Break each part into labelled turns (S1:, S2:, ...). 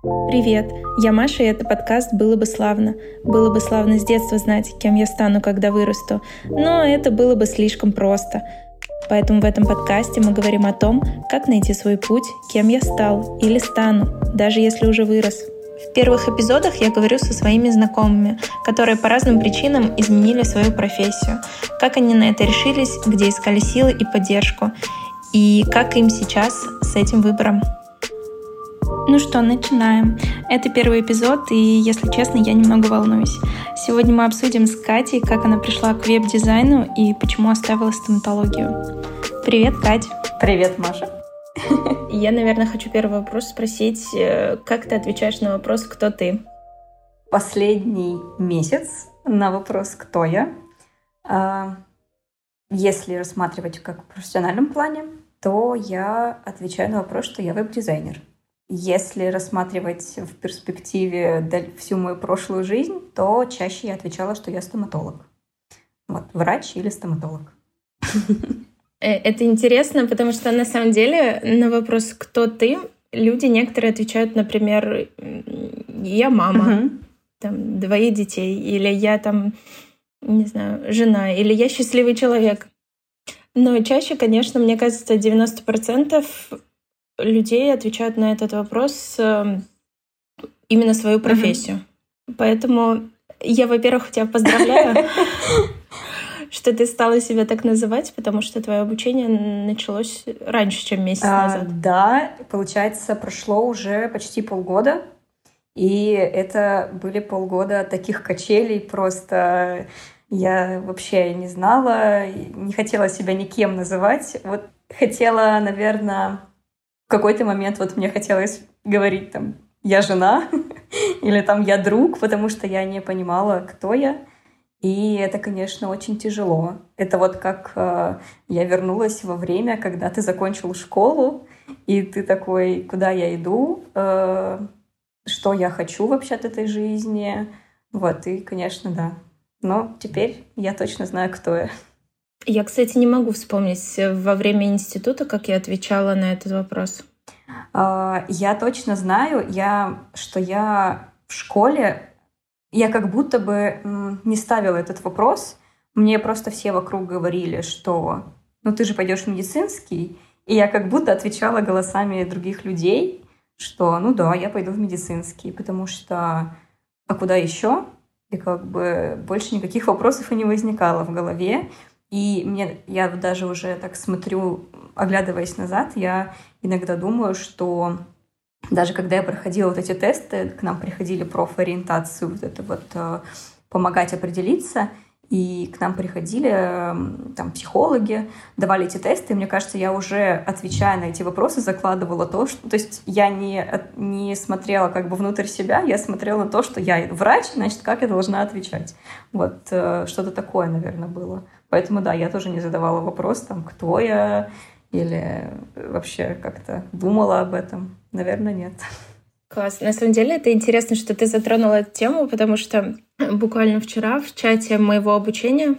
S1: Привет, я Маша, и это подкаст «Было бы славно». Было бы славно с детства знать, кем я стану, когда вырасту, но это было бы слишком просто. Поэтому в этом подкасте мы говорим о том, как найти свой путь, кем я стал или стану, даже если уже вырос. В первых эпизодах я говорю со своими знакомыми, которые по разным причинам изменили свою профессию, как они на это решились, где искали силы и поддержку, и как им сейчас с этим выбором. Ну что, начинаем. Это первый эпизод, и, если честно, я немного волнуюсь. Сегодня мы обсудим с Катей, как она пришла к веб-дизайну и почему оставила стоматологию. Привет, Кать.
S2: Привет, Маша.
S1: Я, наверное, хочу первый вопрос спросить. Э, как ты отвечаешь на вопрос «Кто ты?»
S2: Последний месяц на вопрос «Кто я?» а, Если рассматривать как в профессиональном плане, то я отвечаю на вопрос, что я веб-дизайнер. Если рассматривать в перспективе всю мою прошлую жизнь, то чаще я отвечала, что я стоматолог. Вот, врач или стоматолог.
S1: Э, это интересно, потому что на самом деле на вопрос «Кто ты?» люди некоторые отвечают, например, «Я мама», угу. там, двоих детей, или «Я там, не знаю, жена», или «Я счастливый человек». Но чаще, конечно, мне кажется, 90% людей отвечают на этот вопрос эм, именно свою профессию. Uh-huh. Поэтому я, во-первых, тебя поздравляю, что ты стала себя так называть, потому что твое обучение началось раньше, чем месяц а, назад.
S2: Да, получается, прошло уже почти полгода. И это были полгода таких качелей, просто я вообще не знала, не хотела себя никем называть. Вот хотела, наверное, в какой-то момент вот мне хотелось говорить там «я жена» или там «я друг», потому что я не понимала, кто я. И это, конечно, очень тяжело. Это вот как э, я вернулась во время, когда ты закончил школу, и ты такой, куда я иду, э, что я хочу вообще от этой жизни. Вот, и, конечно, да. Но теперь я точно знаю, кто я.
S1: Я, кстати, не могу вспомнить э, во время института, как я отвечала на этот вопрос.
S2: А, я точно знаю, я, что я в школе, я как будто бы не ставила этот вопрос. Мне просто все вокруг говорили, что ну ты же пойдешь в медицинский. И я как будто отвечала голосами других людей, что ну да, я пойду в медицинский, потому что а куда еще? И как бы больше никаких вопросов и не возникало в голове. И мне, я даже уже так смотрю, оглядываясь назад, я иногда думаю, что даже когда я проходила вот эти тесты, к нам приходили профориентацию, вот это вот э, помогать определиться, и к нам приходили там психологи, давали эти тесты, и мне кажется, я уже, отвечая на эти вопросы, закладывала то, что... То есть я не, не смотрела как бы внутрь себя, я смотрела то, что я врач, значит, как я должна отвечать. Вот э, что-то такое, наверное, было. Поэтому, да, я тоже не задавала вопрос, там, кто я, или вообще как-то думала об этом. Наверное, нет.
S1: Класс. На самом деле это интересно, что ты затронула эту тему, потому что буквально вчера в чате моего обучения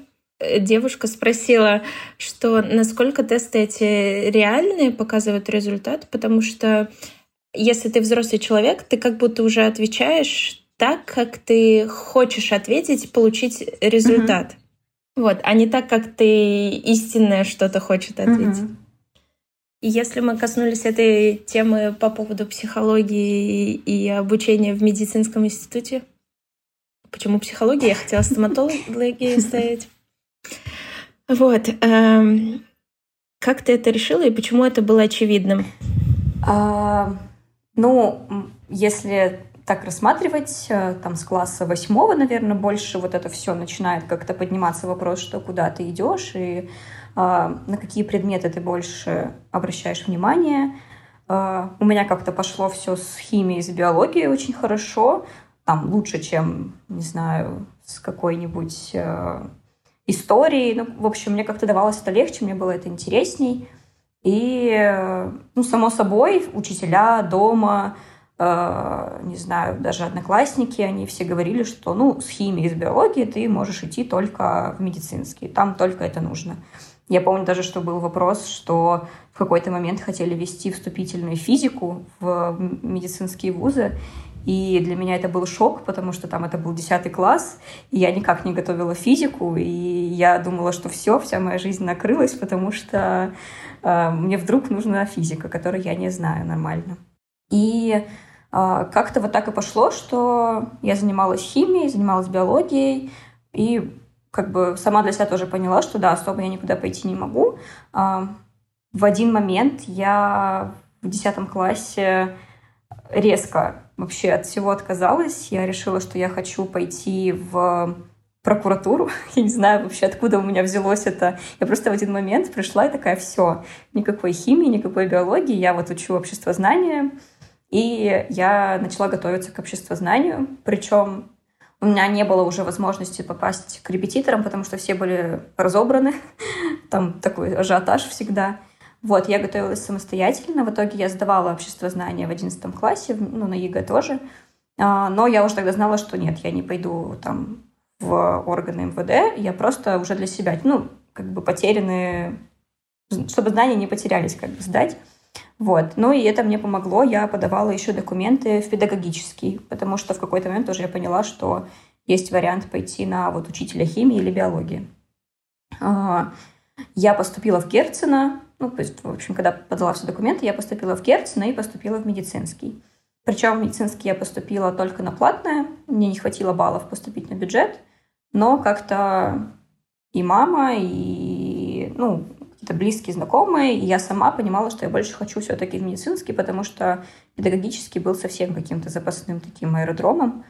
S1: девушка спросила, что насколько тесты эти реальные показывают результат, потому что если ты взрослый человек, ты как будто уже отвечаешь так, как ты хочешь ответить, получить результат. Вот, а не так, как ты истинное что-то хочет ответить. Угу. И если мы коснулись этой темы по поводу психологии и обучения в медицинском институте, почему психология? Я хотела стоматологию ставить. Вот. Эм, как ты это решила и почему это было очевидным?
S2: А, ну, если так рассматривать, э, там с класса восьмого, наверное, больше вот это все начинает как-то подниматься вопрос, что куда ты идешь и а, на какие предметы ты больше обращаешь внимание. А, у меня как-то пошло все с химией, с биологией очень хорошо, там лучше, чем, не знаю, с какой-нибудь э, историей. Ну, в общем, мне как-то давалось это легче, мне было это интересней. И, э, ну, само собой, учителя дома, Э, не знаю, даже одноклассники, они все говорили, что, ну, с химией, с биологией ты можешь идти только в медицинский, там только это нужно. Я помню даже, что был вопрос, что в какой-то момент хотели ввести вступительную физику в медицинские вузы, и для меня это был шок, потому что там это был 10 класс, и я никак не готовила физику, и я думала, что все, вся моя жизнь накрылась, потому что э, мне вдруг нужна физика, которую я не знаю нормально. И э, как-то вот так и пошло, что я занималась химией, занималась биологией, и как бы сама для себя тоже поняла, что да, особо я никуда пойти не могу. Э, в один момент я в 10 классе резко вообще от всего отказалась. Я решила, что я хочу пойти в прокуратуру. Я не знаю вообще, откуда у меня взялось это. Я просто в один момент пришла и такая, все, никакой химии, никакой биологии, я вот учу общество знания. И я начала готовиться к обществознанию. Причем у меня не было уже возможности попасть к репетиторам, потому что все были разобраны. Там такой ажиотаж всегда. Вот, я готовилась самостоятельно. В итоге я сдавала обществознание в 11 классе, ну, на ЕГЭ тоже. А, но я уже тогда знала, что нет, я не пойду там в органы МВД, я просто уже для себя, ну, как бы потерянные, чтобы знания не потерялись, как бы сдать. Вот. Ну и это мне помогло. Я подавала еще документы в педагогический, потому что в какой-то момент тоже я поняла, что есть вариант пойти на вот учителя химии или биологии. А, я поступила в Герцена, ну, то есть, в общем, когда подала все документы, я поступила в Герцена и поступила в медицинский. Причем в медицинский я поступила только на платное, мне не хватило баллов поступить на бюджет, но как-то и мама, и, ну, какие-то близкие знакомые, и я сама понимала, что я больше хочу все-таки в медицинский, потому что педагогический был совсем каким-то запасным таким аэродромом.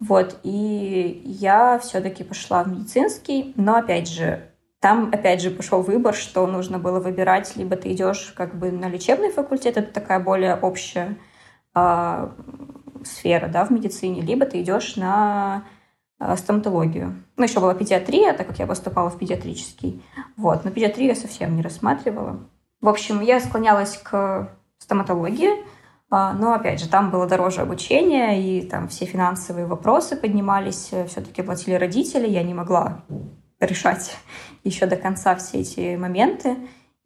S2: Вот, и я все-таки пошла в медицинский, но, опять же, там, опять же, пошел выбор, что нужно было выбирать, либо ты идешь как бы на лечебный факультет, это такая более общая э, сфера, да, в медицине, либо ты идешь на стоматологию. Ну, еще была педиатрия, так как я поступала в педиатрический. Вот, но педиатрию я совсем не рассматривала. В общем, я склонялась к стоматологии, а, но, опять же, там было дороже обучение, и там все финансовые вопросы поднимались, все-таки платили родители, я не могла решать еще до конца все эти моменты.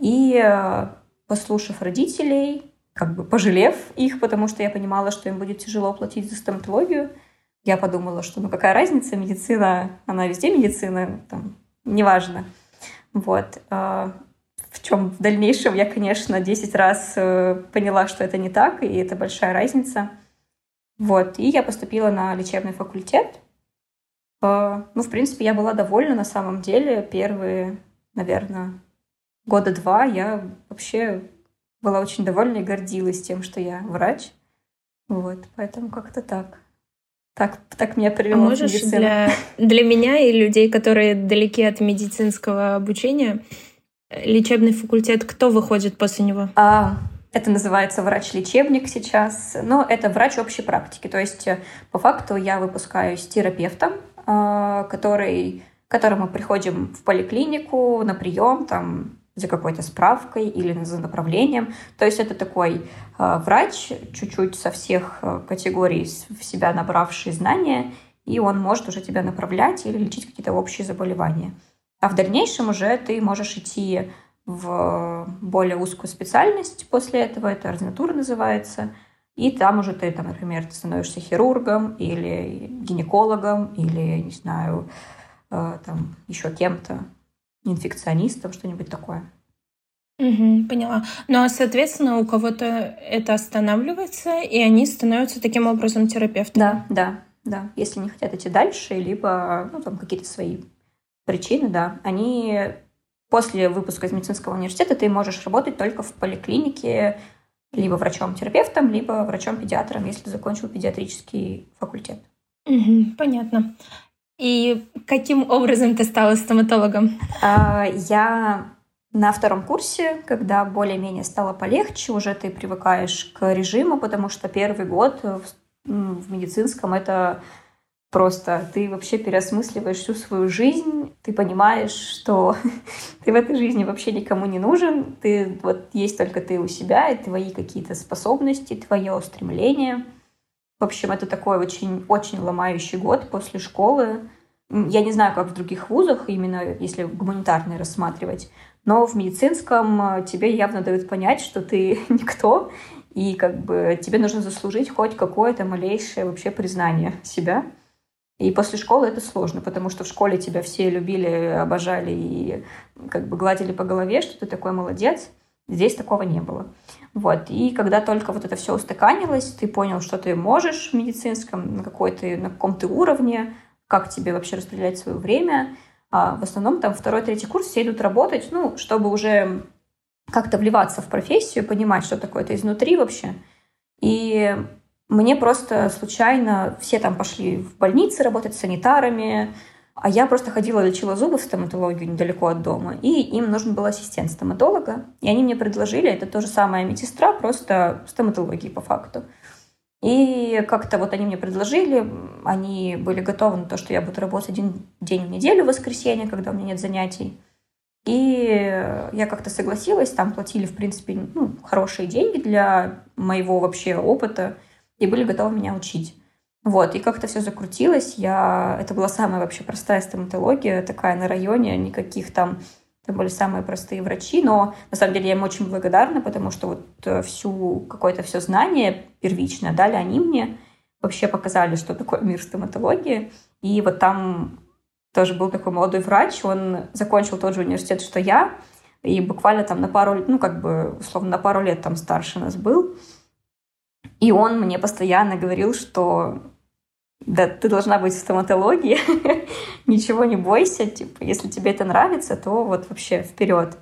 S2: И э, послушав родителей, как бы пожалев их, потому что я понимала, что им будет тяжело платить за стоматологию, я подумала, что ну какая разница, медицина, она везде медицина, там, неважно. Вот. Э, в чем в дальнейшем я, конечно, 10 раз э, поняла, что это не так, и это большая разница. Вот. И я поступила на лечебный факультет, ну, в принципе, я была довольна на самом деле. Первые, наверное, года два я вообще была очень довольна и гордилась тем, что я врач. Вот, поэтому как-то так. Так, так меня привело
S1: а можешь для, для меня и людей, которые далеки от медицинского обучения, лечебный факультет, кто выходит после него?
S2: А, это называется врач-лечебник сейчас, но это врач общей практики. То есть по факту я выпускаюсь терапевтом, а, который, к которому приходим в поликлинику на прием, там, за какой-то справкой или за направлением. То есть это такой э, врач, чуть-чуть со всех а, категорий в себя набравший знания, и он может уже тебя направлять или лечить какие-то общие заболевания. А в дальнейшем уже ты можешь идти в более узкую специальность после этого, это ординатура называется – и там уже ты, там, например, ты становишься хирургом или гинекологом или, не знаю, э, там еще кем-то, инфекционистом, что-нибудь такое.
S1: Угу, поняла. Ну а, соответственно, у кого-то это останавливается, и они становятся таким образом терапевтами.
S2: Да, да, да. Если не хотят идти дальше, либо ну, там какие-то свои причины, да, они после выпуска из медицинского университета ты можешь работать только в поликлинике либо врачом-терапевтом, либо врачом-педиатром, если закончил педиатрический факультет.
S1: Угу, понятно. И каким образом ты стала стоматологом?
S2: А, я на втором курсе, когда более-менее стало полегче, уже ты привыкаешь к режиму, потому что первый год в, медицинском это Просто ты вообще переосмысливаешь всю свою жизнь, ты понимаешь, что ты в этой жизни вообще никому не нужен, ты вот есть только ты у себя, и твои какие-то способности, твое стремление. В общем, это такой очень-очень ломающий год после школы. Я не знаю, как в других вузах, именно если гуманитарные рассматривать, но в медицинском тебе явно дают понять, что ты никто, и как бы тебе нужно заслужить хоть какое-то малейшее вообще признание себя. И после школы это сложно, потому что в школе тебя все любили, обожали и как бы гладили по голове, что ты такой молодец. Здесь такого не было. Вот. И когда только вот это все устаканилось, ты понял, что ты можешь в медицинском, на, какой ты, на каком ты уровне, как тебе вообще распределять свое время. А в основном там второй, третий курс все идут работать, ну, чтобы уже как-то вливаться в профессию, понимать, что такое это изнутри вообще. И мне просто случайно все там пошли в больницы работать санитарами, а я просто ходила, лечила зубы в стоматологию недалеко от дома, и им нужен был ассистент стоматолога. И они мне предложили, это то же самое медсестра, просто стоматологии по факту. И как-то вот они мне предложили, они были готовы на то, что я буду работать один день в неделю, в воскресенье, когда у меня нет занятий. И я как-то согласилась, там платили, в принципе, ну, хорошие деньги для моего вообще опыта, и были готовы меня учить. Вот, и как-то все закрутилось. Я... Это была самая вообще простая стоматология, такая на районе, никаких там... Это были самые простые врачи, но на самом деле я им очень благодарна, потому что вот э, всю какое-то все знание первичное дали они мне, вообще показали, что такое мир стоматологии. И вот там тоже был такой молодой врач, он закончил тот же университет, что я, и буквально там на пару, ну, как бы, условно, на пару лет там старше нас был. И он мне постоянно говорил, что да, ты должна быть в стоматологии, ничего не бойся, типа, если тебе это нравится, то вот вообще вперед.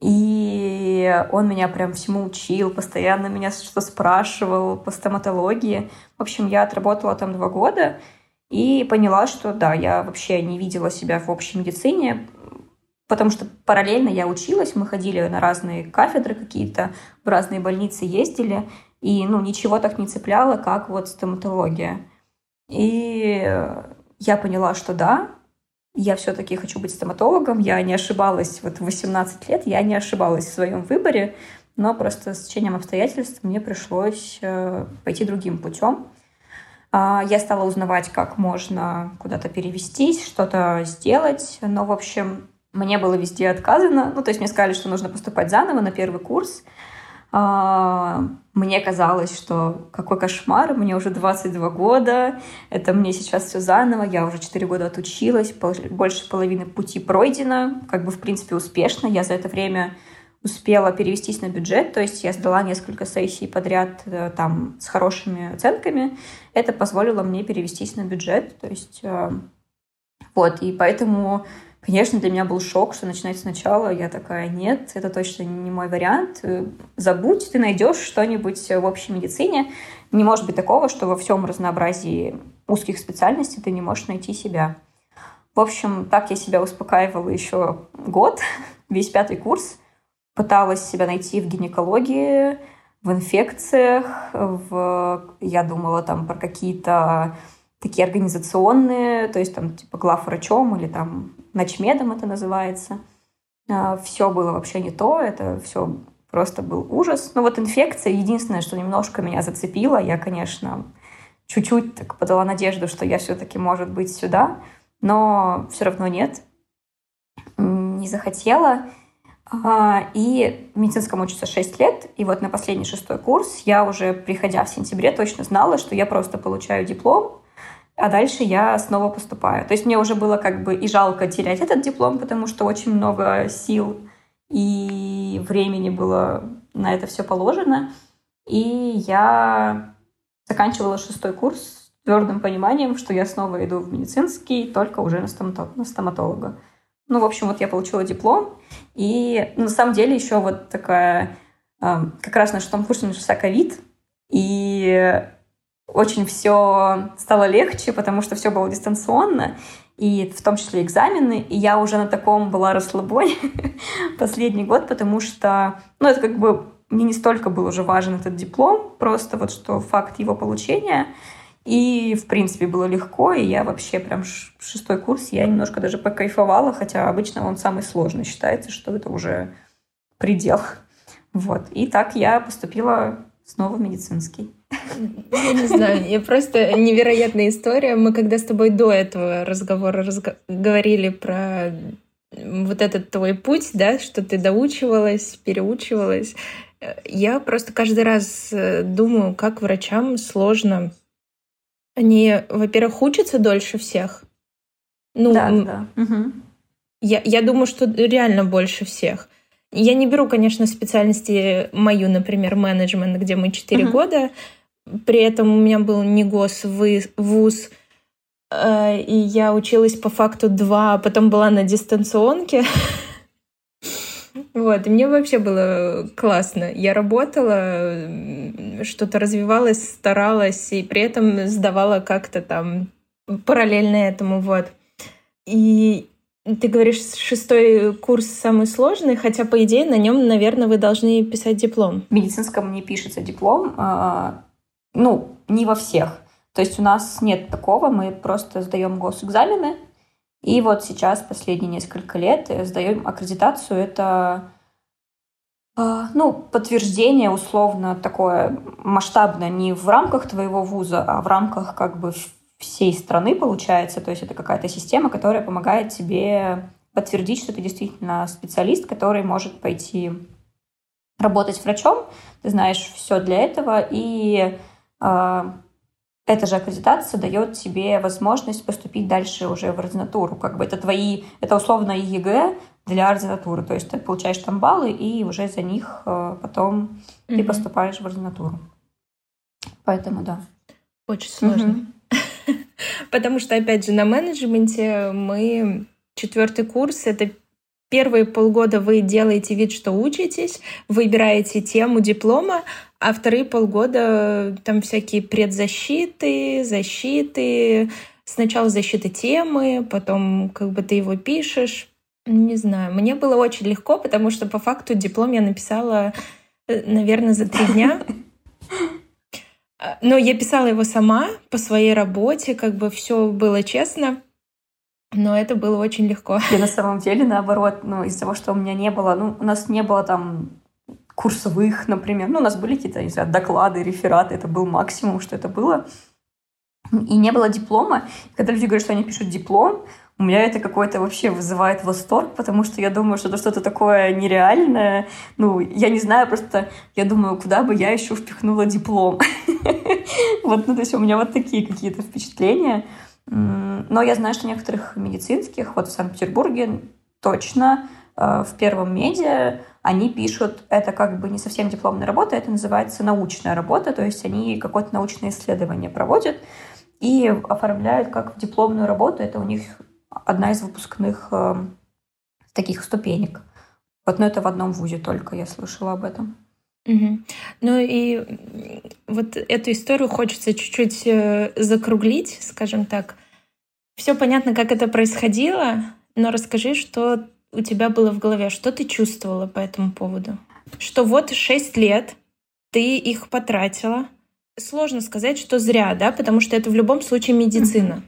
S2: И он меня прям всему учил, постоянно меня что спрашивал по стоматологии. В общем, я отработала там два года и поняла, что да, я вообще не видела себя в общей медицине, потому что параллельно я училась, мы ходили на разные кафедры какие-то, в разные больницы ездили, и ну, ничего так не цепляло, как вот стоматология. И я поняла, что да, я все-таки хочу быть стоматологом. Я не ошибалась вот в 18 лет, я не ошибалась в своем выборе, но просто с течением обстоятельств мне пришлось э, пойти другим путем. А, я стала узнавать, как можно куда-то перевестись, что-то сделать. Но, в общем, мне было везде отказано. Ну, то есть мне сказали, что нужно поступать заново на первый курс. А, мне казалось, что какой кошмар, мне уже 22 года, это мне сейчас все заново, я уже 4 года отучилась, больше половины пути пройдено, как бы в принципе успешно. Я за это время успела перевестись на бюджет, то есть я сдала несколько сессий подряд э, там с хорошими оценками. Это позволило мне перевестись на бюджет, то есть э, вот, и поэтому Конечно, для меня был шок, что начинать сначала. Я такая, нет, это точно не мой вариант. Забудь, ты найдешь что-нибудь в общей медицине. Не может быть такого, что во всем разнообразии узких специальностей ты не можешь найти себя. В общем, так я себя успокаивала еще год, весь пятый курс. Пыталась себя найти в гинекологии, в инфекциях, в... я думала там про какие-то такие организационные, то есть там типа главврачом или там ночмедом это называется. А, все было вообще не то, это все просто был ужас. Но вот инфекция, единственное, что немножко меня зацепило, я, конечно, чуть-чуть так подала надежду, что я все-таки, может быть, сюда, но все равно нет. Не захотела. А, и в медицинском учится 6 лет, и вот на последний шестой курс я уже, приходя в сентябре, точно знала, что я просто получаю диплом, а дальше я снова поступаю. То есть мне уже было как бы и жалко терять этот диплом, потому что очень много сил и времени было на это все положено. И я заканчивала шестой курс с твердым пониманием, что я снова иду в медицинский, только уже на, стомато на стоматолога. Ну, в общем, вот я получила диплом, и на самом деле еще вот такая, как раз на шестом курсе начался ковид, и очень все стало легче, потому что все было дистанционно, и в том числе экзамены, и я уже на таком была расслабоне последний год, потому что, ну, это как бы мне не столько был уже важен этот диплом, просто вот что факт его получения, и, в принципе, было легко, и я вообще прям шестой курс, я немножко даже покайфовала, хотя обычно он самый сложный считается, что это уже предел. Вот. И так я поступила снова в медицинский.
S1: Я не знаю, я просто невероятная история. Мы когда с тобой до этого разговора разго... говорили про вот этот твой путь, да, что ты доучивалась, переучивалась. Я просто каждый раз э, думаю, как врачам сложно. Они, во-первых, учатся дольше всех.
S2: Ну, да, да. Угу.
S1: Я, я думаю, что реально больше всех. Я не беру, конечно, специальности мою, например, менеджмент, где мы 4 угу. года. При этом у меня был не гос, вуз, э, и я училась по факту 2, а потом была на дистанционке. Вот, и мне вообще было классно. Я работала, что-то развивалась, старалась, и при этом сдавала как-то там параллельно этому, вот. И ты говоришь, шестой курс самый сложный, хотя, по идее, на нем, наверное, вы должны писать диплом.
S2: В медицинском не пишется диплом, а, ну, не во всех. То есть у нас нет такого, мы просто сдаем госэкзамены, и вот сейчас, последние несколько лет, сдаем аккредитацию. Это а, ну, подтверждение условно такое масштабное не в рамках твоего вуза, а в рамках как бы всей страны получается. То есть это какая-то система, которая помогает тебе подтвердить, что ты действительно специалист, который может пойти работать врачом. Ты знаешь все для этого, и эта же аккредитация дает тебе возможность поступить дальше уже в ординатуру. Как бы это твои, это условно ЕГЭ для ординатуры. То есть ты получаешь там баллы, и уже за них э, потом mm-hmm. ты поступаешь в ординатуру. Поэтому да.
S1: Очень сложно. Mm-hmm. Потому что, опять же, на менеджменте мы четвертый курс — это Первые полгода вы делаете вид, что учитесь, выбираете тему диплома, а вторые полгода там всякие предзащиты, защиты, сначала защита темы, потом как бы ты его пишешь. Не знаю, мне было очень легко, потому что по факту диплом я написала, э, наверное, за три дня. Но я писала его сама по своей работе, как бы все было честно. Но это было очень легко.
S2: Я на самом деле, наоборот, ну, из-за того, что у меня не было, ну, у нас не было там курсовых, например. Ну, у нас были какие-то, не знаю, доклады, рефераты. Это был максимум, что это было. И не было диплома. Когда люди говорят, что они пишут диплом, у меня это какой-то вообще вызывает восторг, потому что я думаю, что это что-то такое нереальное. Ну, я не знаю, просто я думаю, куда бы я еще впихнула диплом. Вот, ну, то есть у меня вот такие какие-то впечатления. Но я знаю, что некоторых медицинских, вот в Санкт-Петербурге точно э, в первом медиа они пишут, это как бы не совсем дипломная работа, это называется научная работа, то есть они какое-то научное исследование проводят и оформляют как дипломную работу, это у них одна из выпускных э, таких ступенек. Вот, но это в одном вузе только я слышала об этом.
S1: Угу. Ну и вот эту историю хочется чуть-чуть э, закруглить, скажем так. Все понятно, как это происходило, но расскажи, что у тебя было в голове, что ты чувствовала по этому поводу? Что вот шесть лет ты их потратила. Сложно сказать, что зря, да, потому что это в любом случае медицина.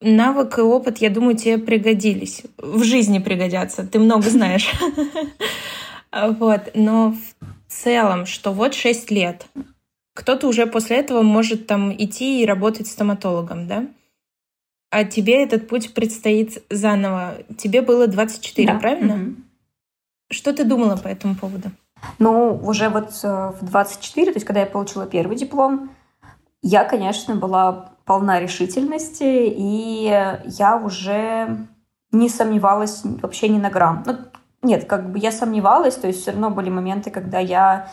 S1: Навык и опыт, я думаю, тебе пригодились. В жизни пригодятся. Ты много знаешь. Вот. Но в целом, что вот 6 лет, кто-то уже после этого может там идти и работать стоматологом, да? А тебе этот путь предстоит заново. Тебе было 24, да. правильно? Угу. Что ты думала по этому поводу?
S2: Ну, уже вот э, в 24, то есть когда я получила первый диплом, я, конечно, была полна решительности, и я уже не сомневалась вообще ни на грамм. Ну, нет, как бы я сомневалась, то есть все равно были моменты, когда я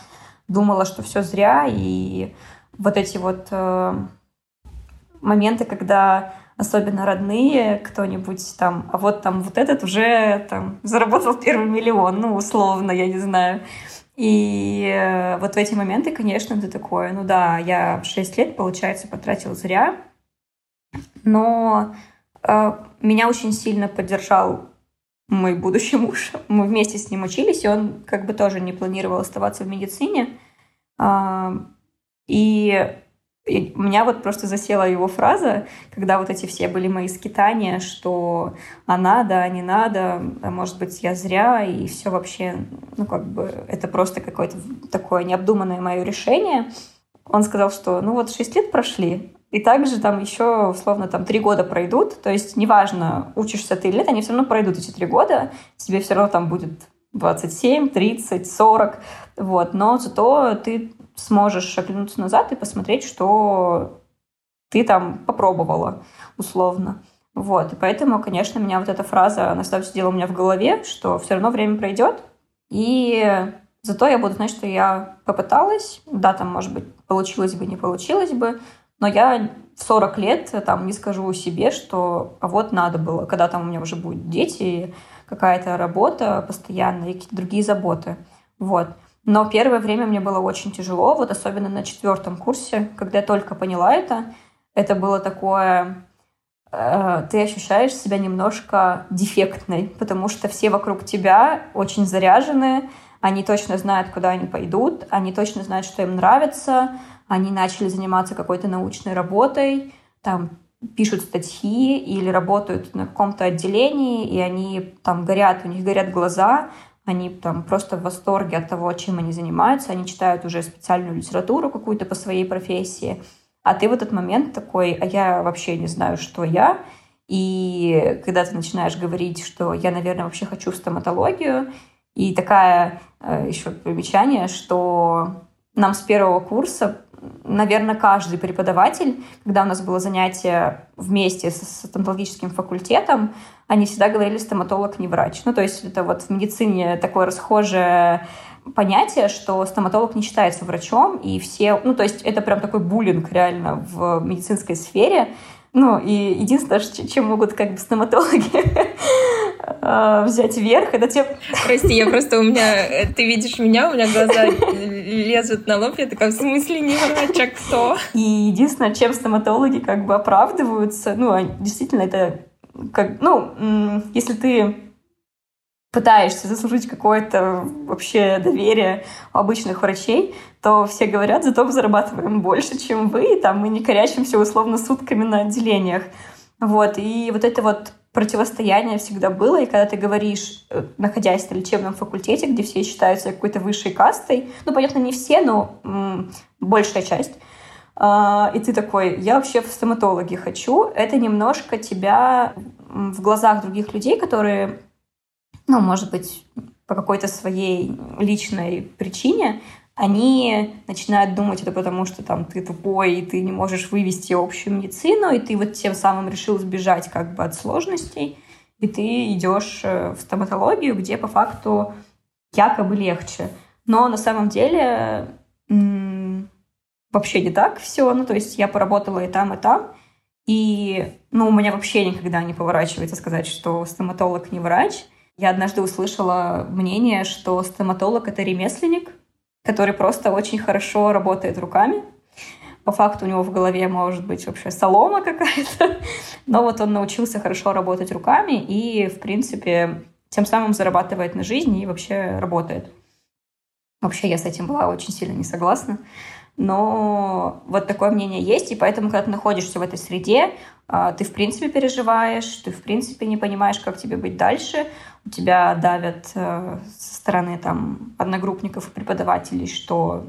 S2: думала, что все зря, и вот эти вот э, моменты, когда особенно родные, кто-нибудь там, а вот там вот этот уже там заработал первый миллион, ну, условно, я не знаю. И э, вот в эти моменты, конечно, ты такое, ну да, я 6 лет, получается, потратил зря, но э, меня очень сильно поддержал мой будущий муж. Мы вместе с ним учились, и он как бы тоже не планировал оставаться в медицине. А, и и у меня вот просто засела его фраза, когда вот эти все были мои скитания, что а надо, а не надо, а может быть, я зря, и все вообще, ну, как бы, это просто какое-то такое необдуманное мое решение. Он сказал, что ну вот шесть лет прошли, И также там еще, условно, там три года пройдут. То есть неважно, учишься ты или нет, они все равно пройдут эти три года. Тебе все равно там будет 27, 30, 40. Вот. Но зато ты сможешь оглянуться назад и посмотреть, что ты там попробовала, условно. Вот. И поэтому, конечно, меня вот эта фраза, она всегда сидела у меня в голове, что все равно время пройдет, и зато я буду знать, что я попыталась. Да, там, может быть, получилось бы, не получилось бы, но я в 40 лет там не скажу себе, что а вот надо было, когда там у меня уже будут дети, какая-то работа постоянная, какие-то другие заботы. Вот. Но первое время мне было очень тяжело, вот особенно на четвертом курсе, когда я только поняла это. Это было такое... Э, ты ощущаешь себя немножко дефектной, потому что все вокруг тебя очень заряжены, они точно знают, куда они пойдут, они точно знают, что им нравится, они начали заниматься какой-то научной работой, там пишут статьи или работают на каком-то отделении, и они там горят, у них горят глаза, они там просто в восторге от того, чем они занимаются, они читают уже специальную литературу какую-то по своей профессии, а ты в этот момент такой, а я вообще не знаю, что я, и когда ты начинаешь говорить, что я, наверное, вообще хочу в стоматологию, и такая э, еще примечание, что нам с первого курса наверное, каждый преподаватель, когда у нас было занятие вместе с стоматологическим факультетом, они всегда говорили стоматолог не врач. Ну, то есть это вот в медицине такое расхожее понятие, что стоматолог не считается врачом, и все, ну, то есть это прям такой буллинг реально в медицинской сфере, ну, и единственное, чем могут как бы стоматологи а, взять верх, это те...
S1: Прости, я просто у меня... Э, ты видишь меня, у меня глаза лезут на лоб, я такая, в смысле не врач, а кто?
S2: И единственное, чем стоматологи как бы оправдываются, ну, действительно, это как, ну, если ты пытаешься заслужить какое-то вообще доверие у обычных врачей, то все говорят, зато мы зарабатываем больше, чем вы, там мы не корячимся условно сутками на отделениях. Вот, и вот это вот противостояние всегда было, и когда ты говоришь, э, находясь на лечебном факультете, где все считаются какой-то высшей кастой, ну, понятно, не все, но м- большая часть, э, и ты такой, я вообще в стоматологи хочу, это немножко тебя в глазах других людей, которые ну, может быть, по какой-то своей личной причине, они начинают думать это потому, что там ты тупой, и ты не можешь вывести общую медицину, и ты вот тем самым решил сбежать как бы от сложностей, и ты идешь э, в стоматологию, где по факту якобы легче. Но на самом деле вообще не так все. Ну, то есть я поработала и там, и там. И, ну, у меня вообще никогда не поворачивается сказать, что стоматолог не врач. Я однажды услышала мнение, что стоматолог — это ремесленник, который просто очень хорошо работает руками. По факту у него в голове может быть вообще солома какая-то, но вот он научился хорошо работать руками и, в принципе, тем самым зарабатывает на жизнь и вообще работает. Вообще я с этим была очень сильно не согласна. Но вот такое мнение есть, и поэтому, когда ты находишься в этой среде, а, ты, в принципе, переживаешь, ты, в принципе, не понимаешь, как тебе быть дальше. У тебя давят э, со стороны там, одногруппников и преподавателей, что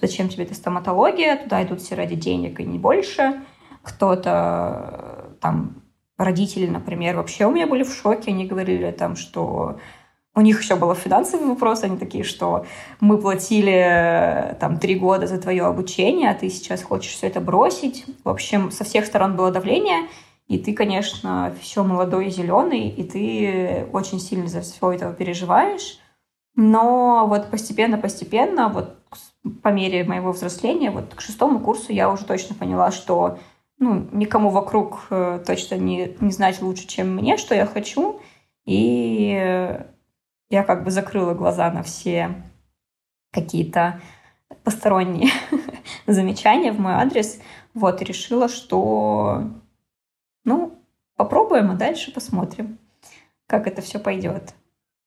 S2: зачем тебе эта стоматология, туда идут все ради денег и не больше. Кто-то э, там родители, например, вообще у меня были в шоке, они говорили там, что у них еще был финансовый вопрос, они такие, что мы платили там три года за твое обучение, а ты сейчас хочешь все это бросить. В общем, со всех сторон было давление, и ты, конечно, все молодой и зеленый, и ты очень сильно за все это переживаешь. Но вот постепенно-постепенно, вот по мере моего взросления, вот к шестому курсу я уже точно поняла, что ну, никому вокруг э, точно не, не знать лучше, чем мне, что я хочу. И я как бы закрыла глаза на все какие-то посторонние замечания в мой адрес. Вот, и решила, что, ну, попробуем, а дальше посмотрим, как это все пойдет.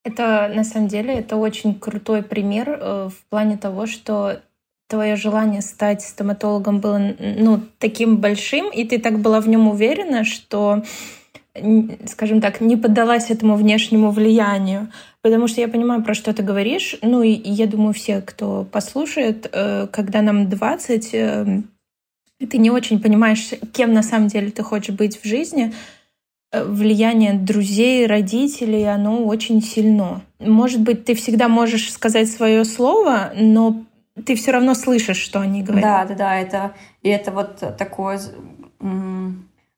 S1: Это, на самом деле, это очень крутой пример э, в плане того, что твое желание стать стоматологом было, ну, таким большим, и ты так была в нем уверена, что скажем так, не поддалась этому внешнему влиянию, потому что я понимаю, про что ты говоришь. Ну и, я думаю, все, кто послушает, э, когда нам 20, э, и ты не очень понимаешь, кем на самом деле ты хочешь быть в жизни, э, влияние друзей, родителей, оно очень сильно. Может быть, ты всегда можешь сказать свое слово, но ты все равно слышишь, что они говорят.
S2: Да, да, да, это и это вот такое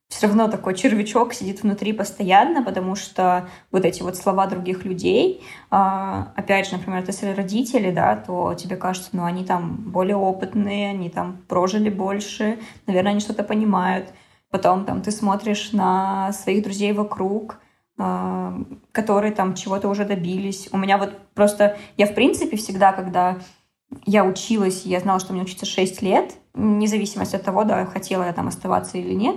S2: все равно такой червячок сидит внутри постоянно, потому что вот эти вот слова других людей, а, опять же, например, если родители, да, то тебе кажется, ну, они там более опытные, они там прожили больше, наверное, они что-то понимают. Потом там ты смотришь на своих друзей вокруг, а, которые там чего-то уже добились. У меня вот просто, я в принципе всегда, когда я училась, я знала, что мне учиться 6 лет, независимо от того, да, хотела я там оставаться или нет,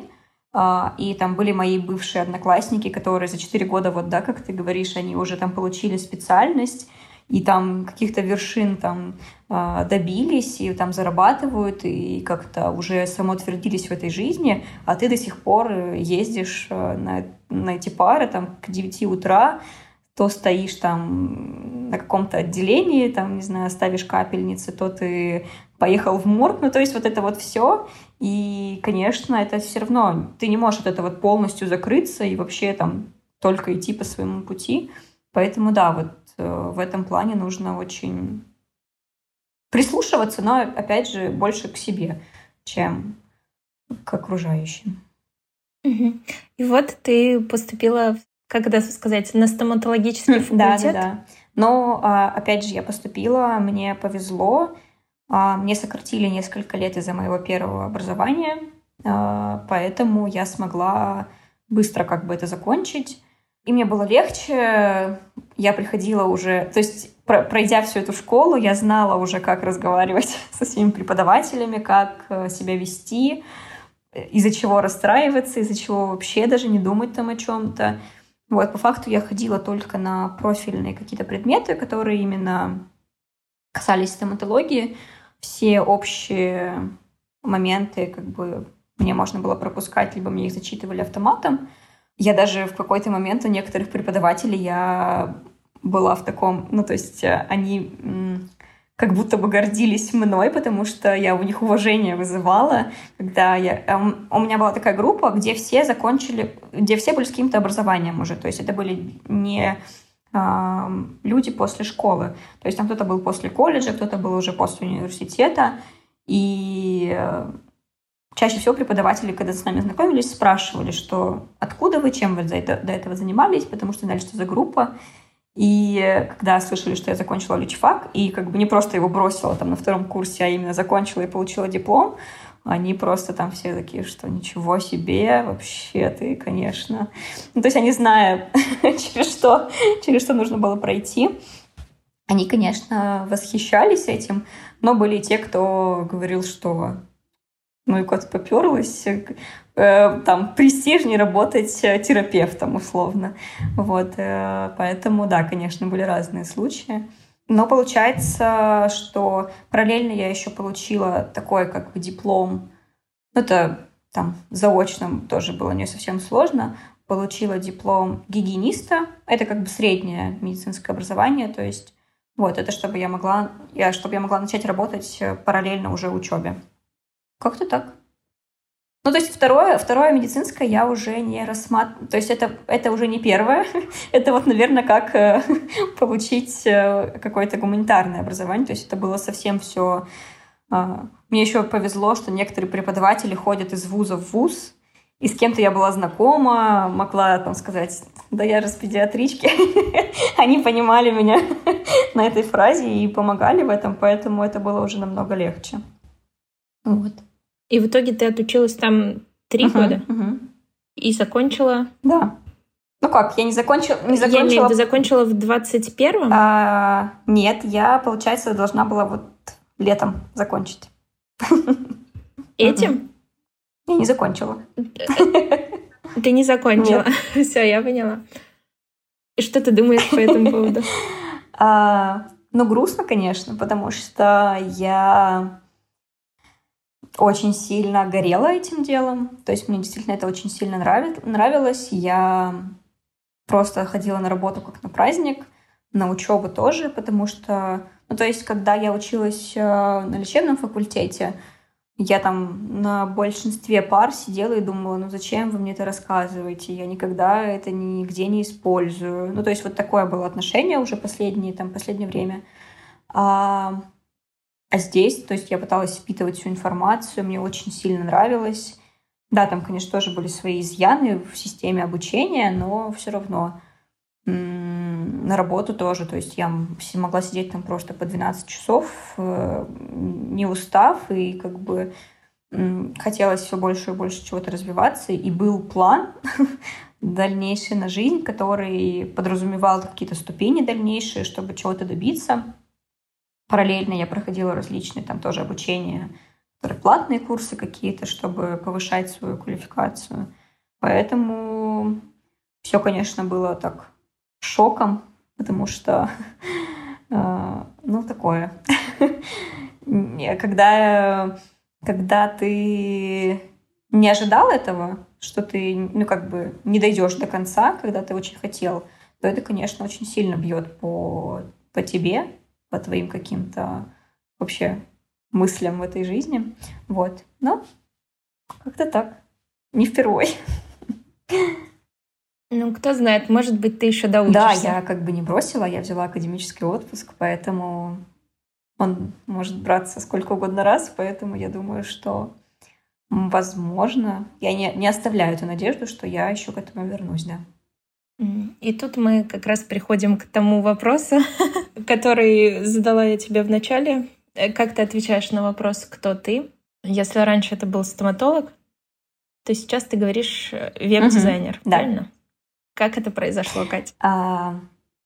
S2: и там были мои бывшие одноклассники, которые за 4 года, вот, да, как ты говоришь, они уже там получили специальность, и там каких-то вершин там а, добились, и там зарабатывают, и как-то уже самоутвердились в этой жизни, а ты до сих пор ездишь а, на, на эти пары там к 9 утра, то стоишь там на каком-то отделении, там, не знаю, ставишь капельницы, то ты поехал в морг, ну, то есть вот это вот все, и, конечно, это все равно, ты не можешь от этого полностью закрыться и вообще там только идти по своему пути. Поэтому, да, вот э, в этом плане нужно очень прислушиваться, но, опять же, больше к себе, чем к окружающим.
S1: И вот ты поступила, как это сказать, на стоматологический факультет.
S2: Да, да, да. Но, а, опять же, я поступила, мне повезло, мне сократили несколько лет из-за моего первого образования, а, поэтому я смогла быстро как бы это закончить. И мне было легче, я приходила уже, то есть пройдя всю эту школу, я знала уже, как разговаривать со своими преподавателями, как э, себя вести, из-за чего расстраиваться, из-за чего вообще даже не думать там о чем-то. Вот, по факту я ходила только на профильные какие-то предметы, которые именно касались стоматологии все общие моменты как бы мне можно было пропускать, либо мне их зачитывали автоматом. Я даже в какой-то момент у некоторых преподавателей я была в таком, ну, то есть э, они как будто бы гордились мной, потому что я у них уважение вызывала, когда я... У меня была такая группа, где все закончили, где все были с каким-то образованием уже, то есть это были не люди после школы. То есть там кто-то был после колледжа, кто-то был уже после университета. И э, чаще всего преподаватели, когда с нами знакомились, спрашивали, что откуда вы, чем вы до этого занимались, потому что знали, что за группа. И когда слышали, что я закончила личфак, и как бы не просто его бросила там на втором курсе, а именно закончила и получила диплом, они просто там все такие, что ничего себе, вообще ты, конечно. Ну, то есть они, зная, через что, через что нужно было пройти, они, конечно, восхищались этим, но были те, кто говорил, что ну и кот поперлась, э, там престижнее работать терапевтом условно. Вот, э, поэтому, да, конечно, были разные случаи. Но получается, что параллельно я еще получила такой как бы диплом. Ну, это там заочно тоже было не совсем сложно. Получила диплом гигиениста. Это как бы среднее медицинское образование. То есть вот это чтобы я могла, я, чтобы я могла начать работать параллельно уже учебе. Как-то так. Ну, то есть второе, второе медицинское я уже не рассматриваю. То есть это, это уже не первое. это вот, наверное, как э, получить э, какое-то гуманитарное образование. То есть это было совсем все... А, мне еще повезло, что некоторые преподаватели ходят из вуза в вуз, и с кем-то я была знакома, могла там сказать, да я же с педиатрички. Они понимали меня на этой фразе и помогали в этом, поэтому это было уже намного легче. Вот.
S1: И в итоге ты отучилась там три uh-huh, года? Uh-huh. И закончила?
S2: Да. Ну как, я не закончила... Не закончила... Я
S1: имею в виду, закончила в 21-м?
S2: А, нет, я, получается, должна была вот летом закончить.
S1: Этим?
S2: Я не закончила.
S1: Ты не закончила. Все, я поняла. И что ты думаешь по этому поводу?
S2: А, ну, грустно, конечно, потому что я очень сильно горела этим делом. То есть мне действительно это очень сильно нравилось. Я просто ходила на работу как на праздник, на учебу тоже, потому что, ну, то есть, когда я училась э, на лечебном факультете, я там на большинстве пар сидела и думала, ну зачем вы мне это рассказываете? Я никогда это нигде не использую. Ну, то есть вот такое было отношение уже последнее, там, последнее время. А, а здесь, то есть я пыталась впитывать всю информацию, мне очень сильно нравилось. Да, там, конечно, тоже были свои изъяны в системе обучения, но все равно на работу тоже. То есть я могла сидеть там просто по 12 часов, э, не устав, и как бы хотелось все больше и больше чего-то развиваться. И был план дальнейший на жизнь, который подразумевал какие-то ступени дальнейшие, чтобы чего-то добиться. Параллельно я проходила различные там тоже обучения, платные курсы какие-то, чтобы повышать свою квалификацию. Поэтому все, конечно, было так шоком, потому что, э, ну, такое. когда, когда ты не ожидал этого, что ты, ну, как бы не дойдешь до конца, когда ты очень хотел, то это, конечно, очень сильно бьет по, по тебе, по твоим каким-то вообще мыслям в этой жизни. Вот. Но как-то так. Не впервой.
S1: Ну, кто знает, может быть, ты еще доучишься.
S2: Да, я как бы не бросила, я взяла академический отпуск, поэтому он может браться сколько угодно раз, поэтому я думаю, что возможно, я не, не оставляю эту надежду, что я еще к этому вернусь, да.
S1: И тут мы как раз приходим к тому вопросу, который задала я тебе в начале. Э, как ты отвечаешь на вопрос, кто ты? Если раньше это был стоматолог, то сейчас ты говоришь э, веб-дизайнер, угу, правильно? Да. Как это произошло, Катя? А,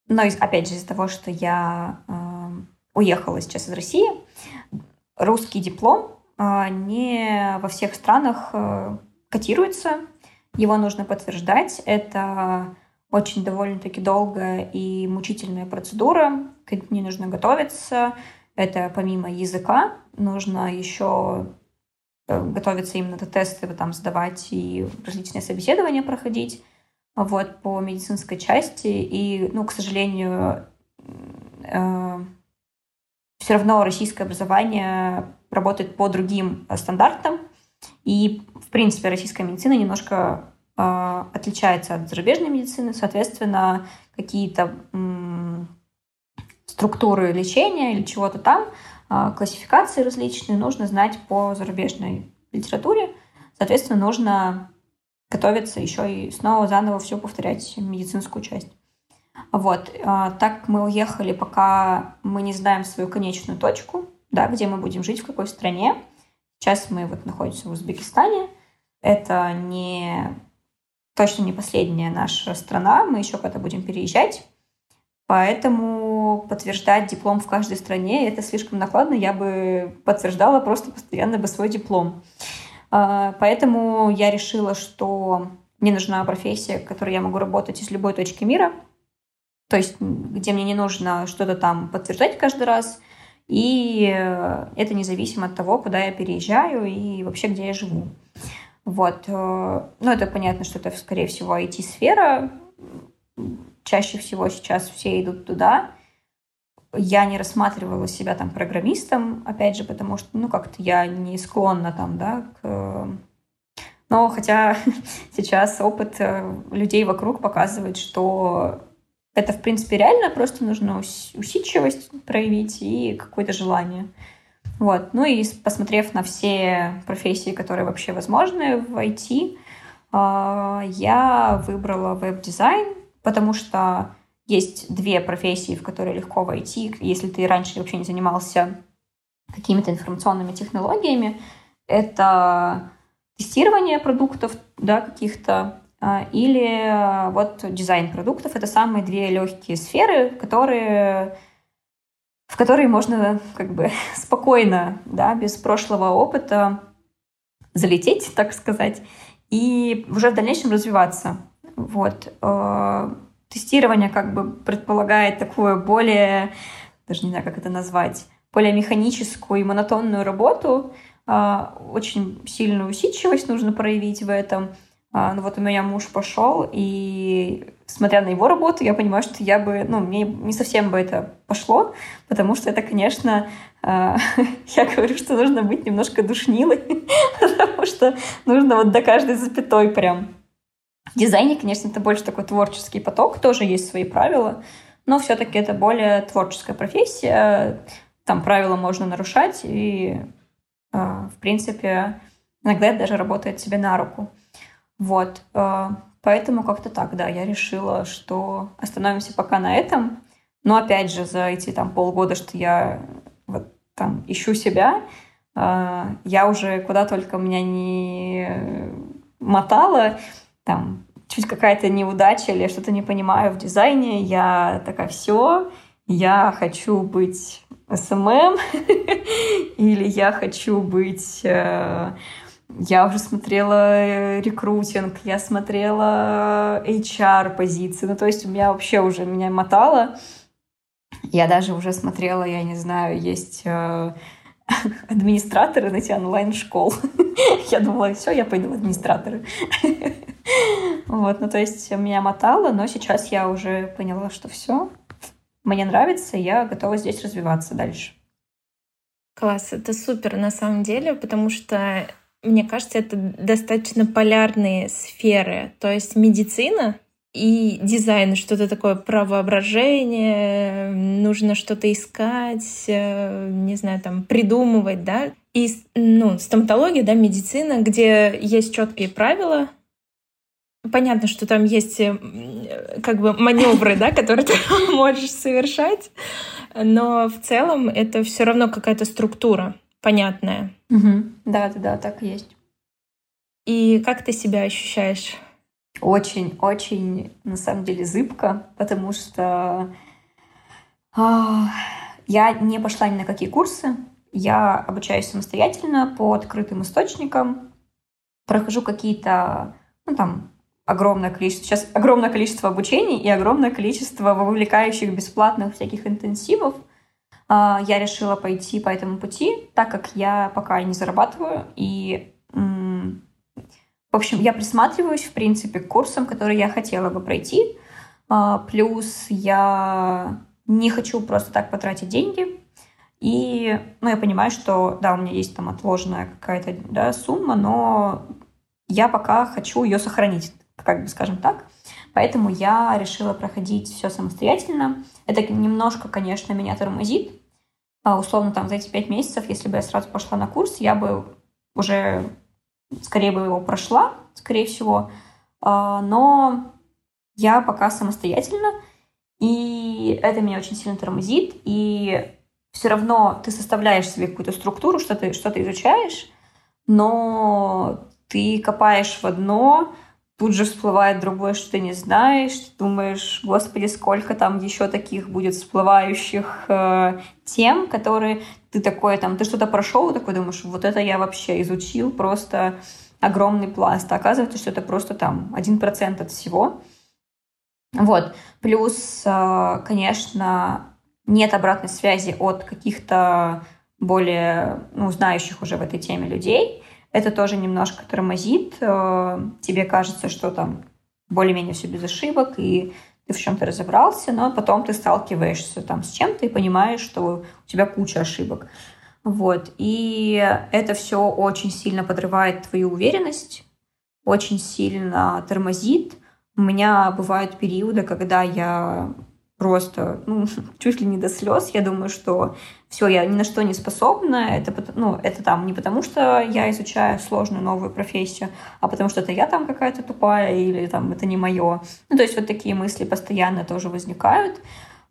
S2: ну, опять же, из-за того, что я а, уехала сейчас из России, русский диплом а, не во всех странах а, котируется, его нужно подтверждать. Это очень довольно-таки долгая и мучительная процедура, к ней нужно готовиться. Это помимо языка нужно еще э, готовиться именно до тесты, там сдавать и различные собеседования проходить вот, по медицинской части. И, ну, к сожалению, э, все равно российское образование работает по другим стандартам. И, в принципе, российская медицина немножко отличается от зарубежной медицины. Соответственно, какие-то структуры лечения или чего-то там, э, классификации различные нужно знать по зарубежной литературе. Соответственно, нужно готовиться еще и снова заново все повторять медицинскую часть. Вот. А, так мы уехали, пока мы не знаем свою конечную точку, да, где мы будем жить, в какой стране. Сейчас мы вот находимся в Узбекистане. Это не точно не последняя наша страна, мы еще когда будем переезжать. Поэтому подтверждать диплом в каждой стране это слишком накладно. Я бы подтверждала просто постоянно бы свой диплом. А, поэтому я решила, что мне нужна профессия, в которой я могу работать из любой точки мира, то есть где мне не нужно что-то там подтверждать каждый раз, и э, это независимо от того, куда я переезжаю и вообще где я живу. Вот. Э, ну, это понятно, что это, скорее всего, IT-сфера. Чаще всего сейчас все идут туда. Я не рассматривала себя там программистом, опять же, потому что, ну, как-то я не склонна там, да, к... Но хотя сейчас опыт э, людей вокруг показывает, что это, в принципе, реально, просто нужно усидчивость проявить и какое-то желание. Вот. Ну и посмотрев на все профессии, которые вообще возможны в IT, а, я выбрала веб-дизайн, потому что есть две профессии, в которые легко войти, если ты раньше вообще не занимался какими-то информационными технологиями. Это тестирование продуктов, да, каких-то, а, или вот дизайн продуктов. Это самые две легкие сферы, которые в которые можно как бы спокойно, да, без прошлого опыта залететь, так сказать, и уже в дальнейшем развиваться. Вот. А, тестирование как бы предполагает такую более, даже не знаю, как это назвать, более механическую и монотонную работу, а, очень сильную усидчивость нужно проявить в этом. А, ну вот у меня муж пошел, и смотря на его работу, я понимаю, что я бы, ну, мне не совсем бы это пошло, потому что это, конечно, а, я говорю, что нужно быть немножко душнилой, потому что нужно вот до каждой запятой прям. В дизайне, конечно, это больше такой творческий поток, тоже есть свои правила, но все-таки это более творческая профессия. Там правила можно нарушать, и, а, в принципе, иногда это даже работает себе на руку. Вот. А, поэтому как-то так, да, я решила, что остановимся пока на этом. Но опять же, за эти там полгода, что я вот там ищу себя, а, я уже куда только меня не мотала, там чуть какая-то неудача или что-то не понимаю в дизайне, я такая, все, я хочу быть SMM, или я хочу быть... Э, я уже смотрела э, рекрутинг, я смотрела HR позиции, ну то есть у меня вообще уже меня мотало. Я даже уже смотрела, я не знаю, есть э, администраторы, знаете, онлайн-школ. я думала, все, я пойду в администраторы. вот, ну то есть меня мотало, но сейчас я уже поняла, что все, мне нравится, я готова здесь развиваться дальше.
S1: Класс, это супер на самом деле, потому что мне кажется, это достаточно полярные сферы. То есть медицина и дизайн, что-то такое про воображение, нужно что-то искать, э, не знаю, там, придумывать, да. И, ну, стоматология, да, медицина, где есть четкие правила, Понятно, что там есть э, как бы маневры, да, которые ты можешь совершать, но в целом это все равно какая-то структура понятная.
S2: Угу. Да, да, да, так и есть.
S1: И как ты себя ощущаешь?
S2: Очень, очень, на самом деле, зыбко, потому что а, я не пошла ни на какие курсы. Я обучаюсь самостоятельно по открытым источникам, прохожу какие-то, ну там, огромное количество, сейчас огромное количество обучений и огромное количество вовлекающих бесплатных всяких интенсивов. А, я решила пойти по этому пути, так как я пока не зарабатываю и в общем, я присматриваюсь, в принципе, к курсам, которые я хотела бы пройти. А, плюс я не хочу просто так потратить деньги. И, ну, я понимаю, что, да, у меня есть там отложенная какая-то да, сумма, но я пока хочу ее сохранить, как бы скажем так. Поэтому я решила проходить все самостоятельно. Это немножко, конечно, меня тормозит. А, условно, там, за эти пять месяцев, если бы я сразу пошла на курс, я бы уже скорее бы его прошла, скорее всего. А, но я пока самостоятельно, и это меня очень сильно тормозит, и все равно ты составляешь себе какую-то структуру, что ты, что ты изучаешь, но ты копаешь в одно, тут же всплывает другое, что ты не знаешь, ты думаешь, господи, сколько там еще таких будет всплывающих э, тем, которые ты такой там, ты что-то прошел, такой думаешь, вот это я вообще изучил, просто огромный пласт. А оказывается, что это просто там один процент от всего. Вот. Плюс, э, конечно, нет обратной связи от каких-то более ну, знающих уже в этой теме людей. Это тоже немножко тормозит. Э, тебе кажется, что там более-менее все без ошибок, и ты в чем-то разобрался, но потом ты сталкиваешься там с чем-то и понимаешь, что у тебя куча ошибок. Вот. И это все очень сильно подрывает твою уверенность, очень сильно тормозит. У меня бывают периоды, когда я просто ну, чуть ли не до слез. Я думаю, что все, я ни на что не способна. Это, ну, это там не потому, что я изучаю сложную новую профессию, а потому что это я там какая-то тупая или там это не мое. Ну, то есть вот такие мысли постоянно тоже возникают.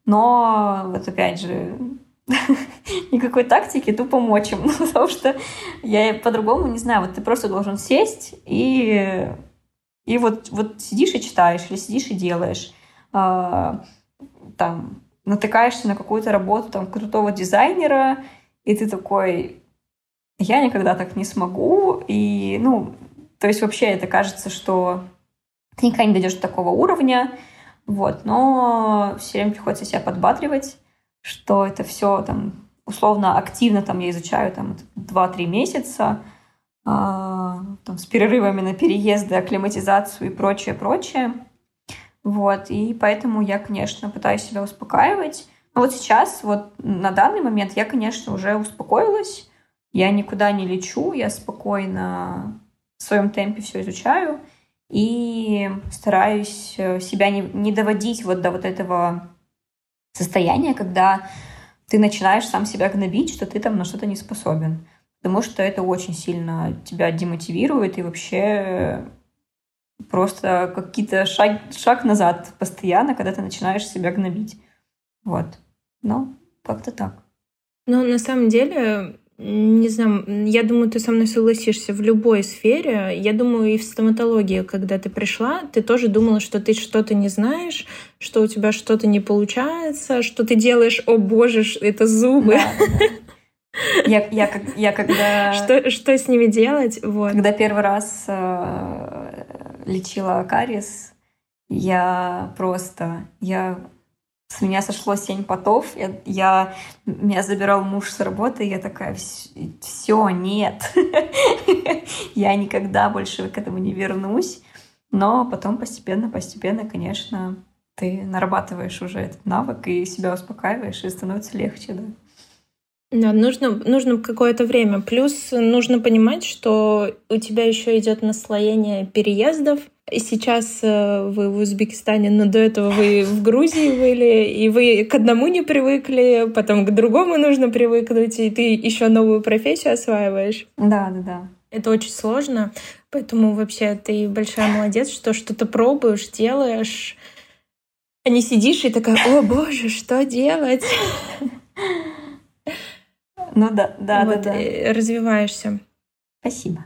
S2: Но вот опять же, никакой тактики, тупо мочим. Потому что я по-другому не знаю. Вот ты просто должен сесть и, и вот, вот сидишь и читаешь, или сидишь и делаешь. А, там натыкаешься на какую-то работу там крутого дизайнера, и ты такой, я никогда так не смогу, и, ну, то есть вообще это кажется, что ты никогда не дойдешь до такого уровня, вот, но все время приходится себя подбадривать, что это все там условно активно там я изучаю там 2-3 месяца, э, там, с перерывами на переезды, акклиматизацию и прочее, прочее. Вот, и поэтому я, конечно, пытаюсь себя успокаивать, А вот сейчас, вот на данный момент я, конечно, уже успокоилась. Я никуда не лечу, я спокойно в своем темпе все изучаю и стараюсь э, себя не, не доводить вот до вот этого состояния, когда ты начинаешь сам себя гнобить, что ты там на что-то не способен. Потому что это очень сильно тебя демотивирует и вообще просто какие-то шаг, шаг назад постоянно, когда ты начинаешь себя гнобить. Вот. Ну, как-то так.
S1: Ну, на самом деле, не знаю, я думаю, ты со мной согласишься в любой сфере. Я думаю, и в стоматологии, когда ты пришла, ты тоже думала, что ты что-то не знаешь, что у тебя что-то не получается, что ты делаешь, о боже, это зубы. Да, да.
S2: Я, я, я когда...
S1: Что, что с ними делать? Вот.
S2: Когда первый раз э, лечила кариес, я просто... Я с меня сошло семь потов. Я, я меня забирал муж с работы, и я такая, все, нет, я никогда больше к этому не вернусь. Но потом постепенно, постепенно, конечно, ты нарабатываешь уже этот навык и себя успокаиваешь, и становится легче, да.
S1: Да, нужно, нужно какое-то время. Плюс нужно понимать, что у тебя еще идет наслоение переездов. И сейчас э, вы в Узбекистане, но до этого вы в Грузии были, и вы к одному не привыкли, потом к другому нужно привыкнуть, и ты еще новую профессию осваиваешь.
S2: Да, да, да.
S1: Это очень сложно, поэтому вообще ты большая молодец, что что-то пробуешь, делаешь, а не сидишь и такая, о боже, что делать?
S2: Ну да, да,
S1: вот,
S2: да, да.
S1: Э, развиваешься.
S2: Спасибо.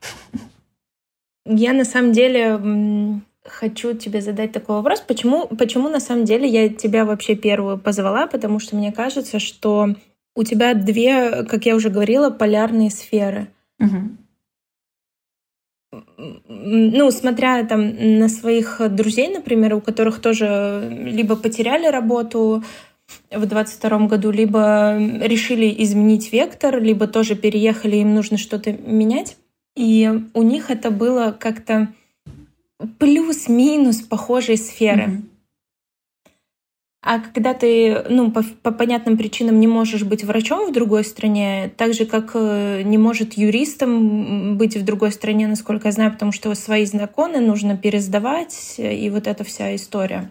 S1: Я на самом деле хочу тебе задать такой вопрос. Почему, почему на самом деле я тебя вообще первую позвала? Потому что мне кажется, что у тебя две, как я уже говорила, полярные сферы.
S2: Угу.
S1: Ну, смотря там на своих друзей, например, у которых тоже либо потеряли работу, в 22 году, либо решили изменить вектор, либо тоже переехали, им нужно что-то менять. И у них это было как-то плюс-минус похожие сферы. Mm-hmm. А когда ты, ну, по, по понятным причинам не можешь быть врачом в другой стране, так же, как э, не может юристом быть в другой стране, насколько я знаю, потому что свои законы нужно пересдавать, и вот эта вся история.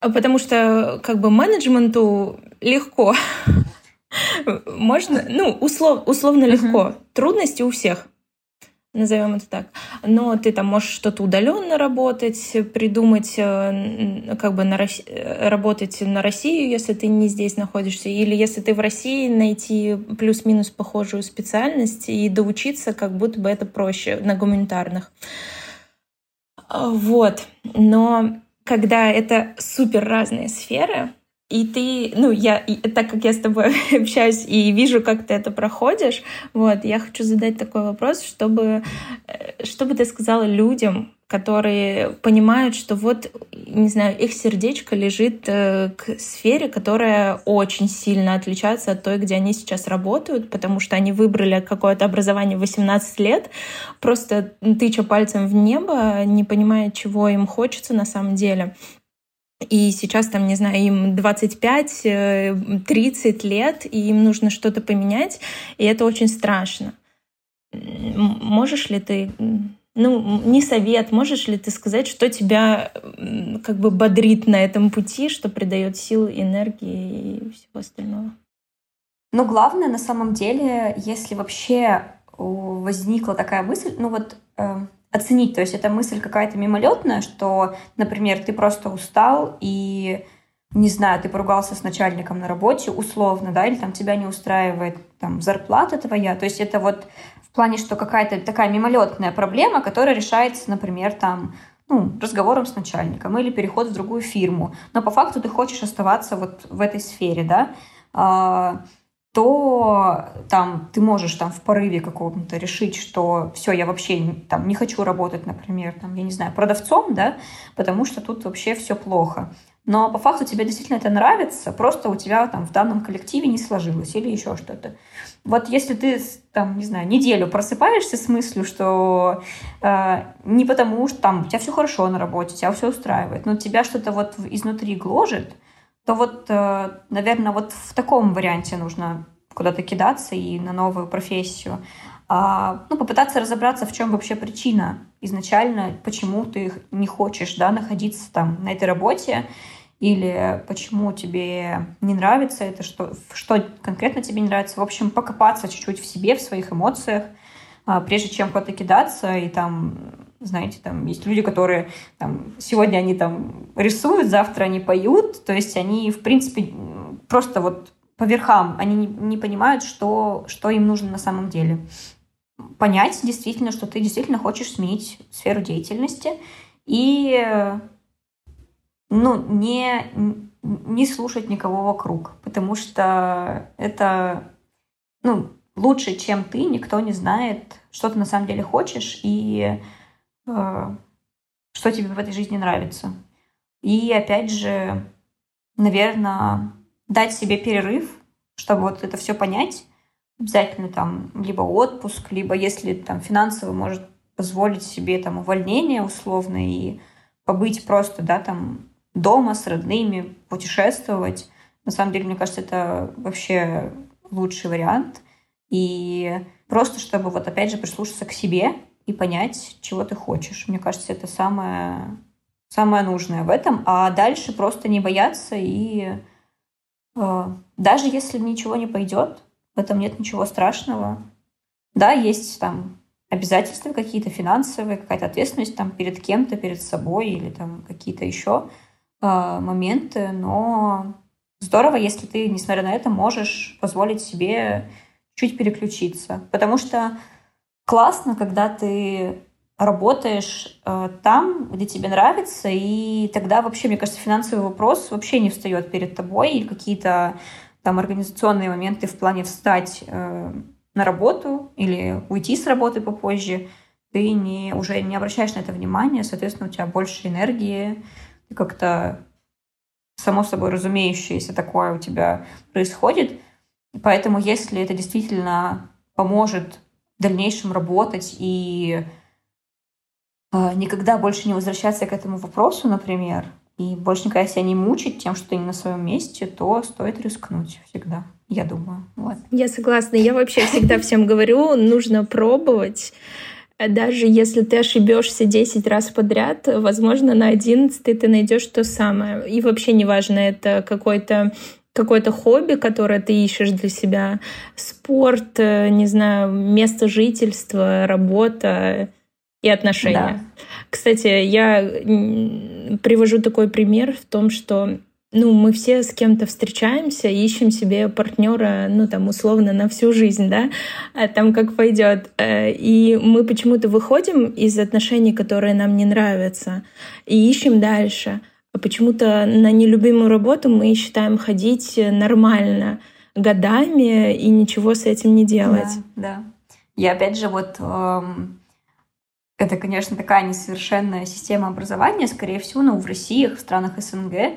S1: А потому что как бы менеджменту легко. Можно, ну, услов, условно легко. Трудности у всех, назовем это так. Но ты там можешь что-то удаленно работать, придумать, э, как бы на Росси... работать на Россию, если ты не здесь находишься, или если ты в России, найти плюс-минус похожую специальность и доучиться, как будто бы это проще на гуманитарных. Вот. Но когда это супер разные сферы, и ты, ну, я, и, так как я с тобой общаюсь и вижу, как ты это проходишь, вот, я хочу задать такой вопрос, чтобы, э, чтобы ты сказала людям, которые понимают, что вот, не знаю, их сердечко лежит э, к сфере, которая очень сильно отличается от той, где они сейчас работают, потому что они выбрали какое-то образование в 18 лет, просто тыча пальцем в небо, не понимая, чего им хочется на самом деле. И сейчас там, не знаю, им 25-30 э, лет, и им нужно что-то поменять, и это очень страшно. Можешь ли ты ну, не совет, можешь ли ты сказать, что тебя как бы бодрит на этом пути, что придает силы, энергии и всего остального?
S2: Ну, главное на самом деле, если вообще возникла такая мысль, ну вот э, оценить, то есть эта мысль какая-то мимолетная, что, например, ты просто устал и не знаю, ты поругался с начальником на работе, условно, да, или там тебя не устраивает там зарплата твоя, то есть это вот в плане, что какая-то такая мимолетная проблема, которая решается, например, там, ну, разговором с начальником или переход в другую фирму, но по факту ты хочешь оставаться вот в этой сфере, да, а, то там ты можешь там в порыве каком-то решить, что все, я вообще там не хочу работать, например, там, я не знаю, продавцом, да, потому что тут вообще все плохо но по факту тебе действительно это нравится, просто у тебя там в данном коллективе не сложилось или еще что-то. Вот если ты там, не знаю, неделю просыпаешься с мыслью, что э, не потому, что там у тебя все хорошо на работе, тебя все устраивает, но тебя что-то вот изнутри гложет, то вот, э, наверное, вот в таком варианте нужно куда-то кидаться и на новую профессию. А, ну, попытаться разобраться, в чем вообще причина изначально, почему ты не хочешь да, находиться там на этой работе, или почему тебе не нравится это, что, что конкретно тебе не нравится. В общем, покопаться чуть-чуть в себе, в своих эмоциях, а, прежде чем куда-то кидаться и там знаете, там есть люди, которые там, сегодня они там рисуют, завтра они поют, то есть они, в принципе, просто вот по верхам, они не, не понимают, что, что им нужно на самом деле. Понять действительно, что ты действительно хочешь сменить сферу деятельности. И ну, не, не слушать никого вокруг, потому что это ну, лучше, чем ты, никто не знает, что ты на самом деле хочешь, и что тебе в этой жизни нравится. И опять же, наверное, дать себе перерыв, чтобы вот это все понять. Обязательно там либо отпуск, либо если там финансово может позволить себе там увольнение условно и побыть просто, да, там дома с родными, путешествовать. На самом деле, мне кажется, это вообще лучший вариант. И просто чтобы вот опять же прислушаться к себе, и понять, чего ты хочешь. Мне кажется, это самое, самое нужное в этом. А дальше просто не бояться и э, даже если ничего не пойдет, в этом нет ничего страшного. Да, есть там обязательства какие-то финансовые, какая-то ответственность там перед кем-то, перед собой или там какие-то еще э, моменты, но здорово, если ты, несмотря на это, можешь позволить себе чуть переключиться. Потому что классно, когда ты работаешь э, там, где тебе нравится, и тогда вообще, мне кажется, финансовый вопрос вообще не встает перед тобой, или какие-то там организационные моменты в плане встать э, на работу или уйти с работы попозже, ты не, уже не обращаешь на это внимания, соответственно, у тебя больше энергии, ты как-то само собой разумеющееся такое у тебя происходит. Поэтому если это действительно поможет в дальнейшем работать и э, никогда больше не возвращаться к этому вопросу, например, и больше никогда себя не мучить тем, что ты не на своем месте, то стоит рискнуть всегда, я думаю. Вот.
S1: Я согласна. Я вообще всегда всем говорю, нужно пробовать. Даже если ты ошибешься 10 раз подряд, возможно, на 11 ты найдешь то самое. И вообще неважно, это какой-то какое-то хобби, которое ты ищешь для себя, спорт, э, не знаю, место жительства, работа и отношения. Да. Кстати, я привожу такой пример в том, что ну, мы все с кем-то встречаемся, ищем себе партнера, ну, там, условно, на всю жизнь, да, а там как пойдет. Э, и мы почему-то выходим из отношений, которые нам не нравятся, и ищем дальше. А почему-то на нелюбимую работу мы считаем ходить нормально годами и ничего с этим не делать.
S2: Да, да. И опять же, вот эм, это, конечно, такая несовершенная система образования, скорее всего, но в России, в странах СНГ, э,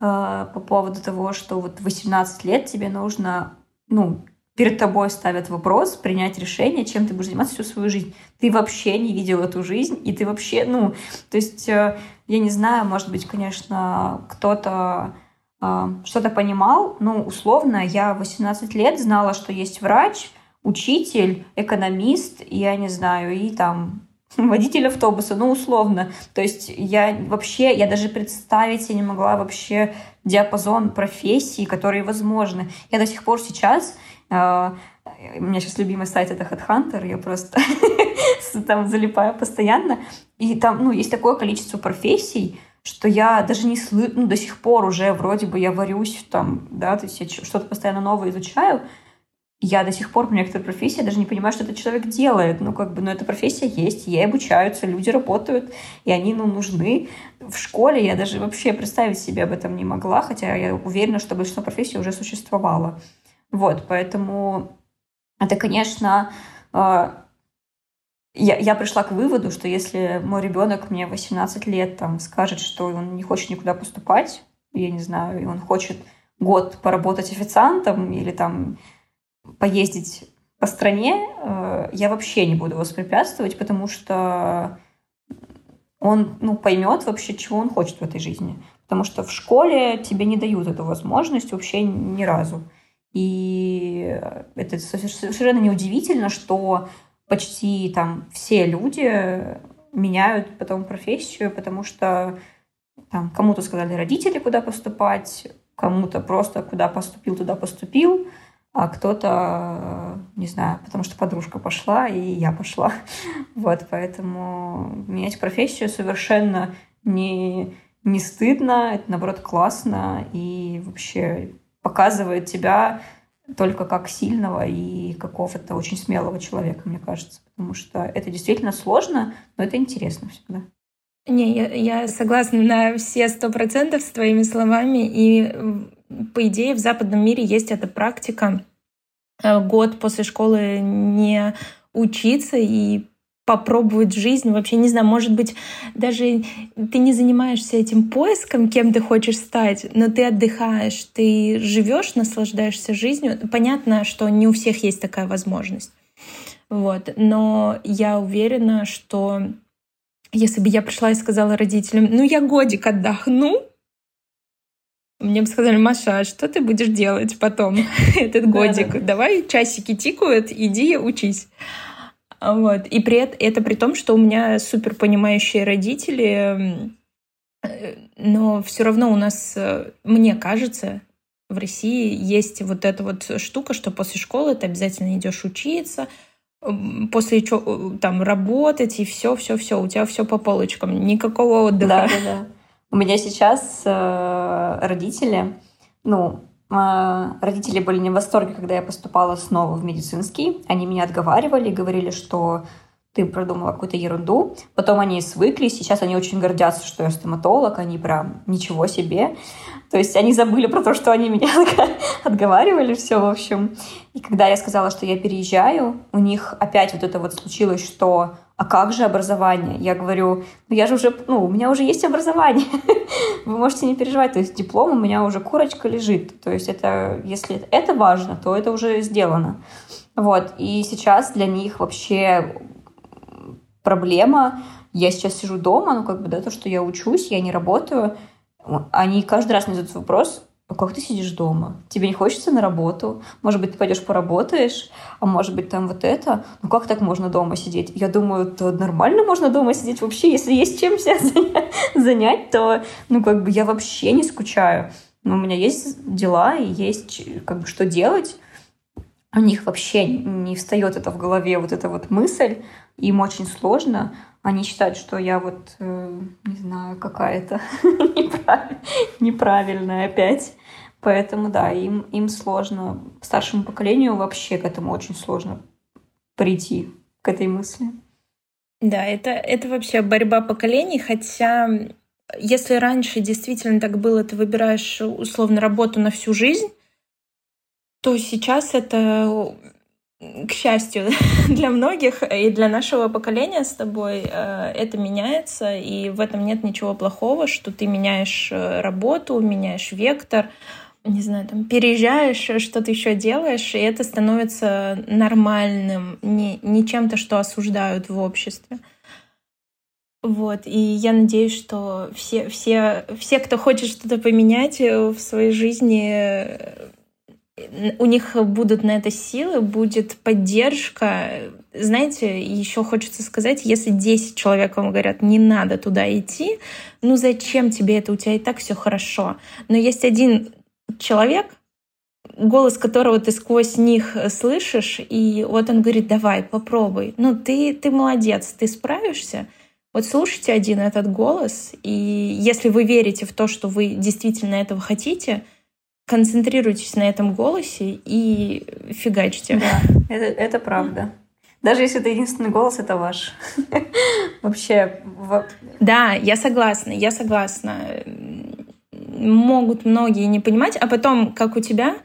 S2: по поводу того, что вот 18 лет тебе нужно, ну, перед тобой ставят вопрос, принять решение, чем ты будешь заниматься всю свою жизнь. Ты вообще не видел эту жизнь, и ты вообще, ну, то есть э, я не знаю, может быть, конечно, кто-то э, что-то понимал. Ну, условно, я 18 лет знала, что есть врач, учитель, экономист, я не знаю, и там водитель автобуса, ну, условно. То есть я вообще, я даже представить себе не могла вообще диапазон профессий, которые возможны. Я до сих пор сейчас у меня сейчас любимый сайт это Headhunter, я просто там залипаю постоянно. И там, ну, есть такое количество профессий, что я даже не слышу, ну, до сих пор уже вроде бы я варюсь там, да, то есть я что-то постоянно новое изучаю, я до сих пор по некоторой профессии даже не понимаю, что этот человек делает. Ну, как бы, ну, эта профессия есть, ей обучаются, люди работают, и они, ну, нужны. В школе я даже вообще представить себе об этом не могла, хотя я уверена, что большинство профессий уже существовало. Вот, поэтому это, конечно, а, я, я пришла к выводу, что если мой ребенок мне 18 лет там скажет, что он не хочет никуда поступать, я не знаю, и он хочет год поработать официантом или там поездить по стране, э, я вообще не буду воспрепятствовать, потому что он ну, поймет вообще, чего он хочет в этой жизни. Потому что в школе тебе не дают эту возможность вообще ни разу. И это совершенно неудивительно, что почти там все люди меняют потом профессию, потому что там кому-то сказали родители, куда поступать, кому-то просто куда поступил, туда поступил, а кто-то, не знаю, потому что подружка пошла, и я пошла. Вот, поэтому менять профессию совершенно не, не стыдно, это, наоборот, классно и вообще показывает тебя только как сильного и какого-то очень смелого человека, мне кажется. Потому что это действительно сложно, но это интересно всегда.
S1: Не, я, я согласна на все сто процентов с твоими словами. И, по идее, в западном мире есть эта практика э, год после школы не учиться и попробовать жизнь. Вообще, не знаю, может быть, даже ты не занимаешься этим поиском, кем ты хочешь стать, но ты отдыхаешь, ты живешь, наслаждаешься жизнью. Понятно, что не у всех есть такая возможность. Вот. Но я уверена, что если бы я пришла и сказала родителям, ну я годик отдохну, мне бы сказали, Маша, а что ты будешь делать потом этот годик? Давай часики тикают, иди учись. Вот. И при это, это при том, что у меня супер понимающие родители, но все равно у нас, э, мне кажется, в России есть вот эта вот штука, что после школы ты обязательно идешь учиться, после чего э, там работать и все, все, все, у тебя все по полочкам, никакого отдыха.
S2: Да, да, да. У меня сейчас э, родители, ну, а, родители были не в восторге, когда я поступала снова в медицинский. Они меня отговаривали, говорили, что ты продумала какую-то ерунду. Потом они свыклись, сейчас они очень гордятся, что я стоматолог, они прям ничего себе. То есть они забыли про то, что они меня отговаривали, все, в общем. И когда я сказала, что я переезжаю, у них опять вот это вот случилось, что а как же образование? Я говорю, ну я же уже, ну, у меня уже есть образование, вы можете не переживать, то есть диплом у меня уже курочка лежит, то есть это, если это важно, то это уже сделано. Вот, и сейчас для них вообще проблема, я сейчас сижу дома, ну, как бы, да, то, что я учусь, я не работаю, они каждый раз мне задают вопрос, а как ты сидишь дома? Тебе не хочется на работу? Может быть, ты пойдешь поработаешь? А может быть, там вот это? Ну как так можно дома сидеть? Я думаю, то нормально можно дома сидеть вообще. Если есть чем себя занять, то, ну как бы я вообще не скучаю. Но у меня есть дела и есть как бы что делать. У них вообще не встает это в голове, вот эта вот мысль. Им очень сложно они считают, что я вот, э, не знаю, какая-то неправильная опять. Поэтому, да, им, им сложно, старшему поколению вообще к этому очень сложно прийти, к этой мысли.
S1: Да, это, это вообще борьба поколений, хотя если раньше действительно так было, ты выбираешь условно работу на всю жизнь, то сейчас это к счастью для многих и для нашего поколения с тобой э, это меняется, и в этом нет ничего плохого, что ты меняешь э, работу, меняешь вектор, не знаю, там переезжаешь, что-то еще делаешь, и это становится нормальным, не, не чем-то, что осуждают в обществе. Вот, и я надеюсь, что все, все, все, кто хочет что-то поменять в своей жизни, у них будут на это силы, будет поддержка. Знаете, еще хочется сказать, если 10 человек вам говорят, не надо туда идти, ну зачем тебе это, у тебя и так все хорошо. Но есть один человек, голос которого ты сквозь них слышишь, и вот он говорит, давай, попробуй. Ну, ты, ты молодец, ты справишься. Вот слушайте один этот голос, и если вы верите в то, что вы действительно этого хотите — концентрируйтесь на этом голосе и фигачьте.
S2: Да, это, это правда. Даже если это единственный голос, это ваш. Вообще.
S1: Да, я согласна, я согласна. Могут многие не понимать, а потом, как у тебя,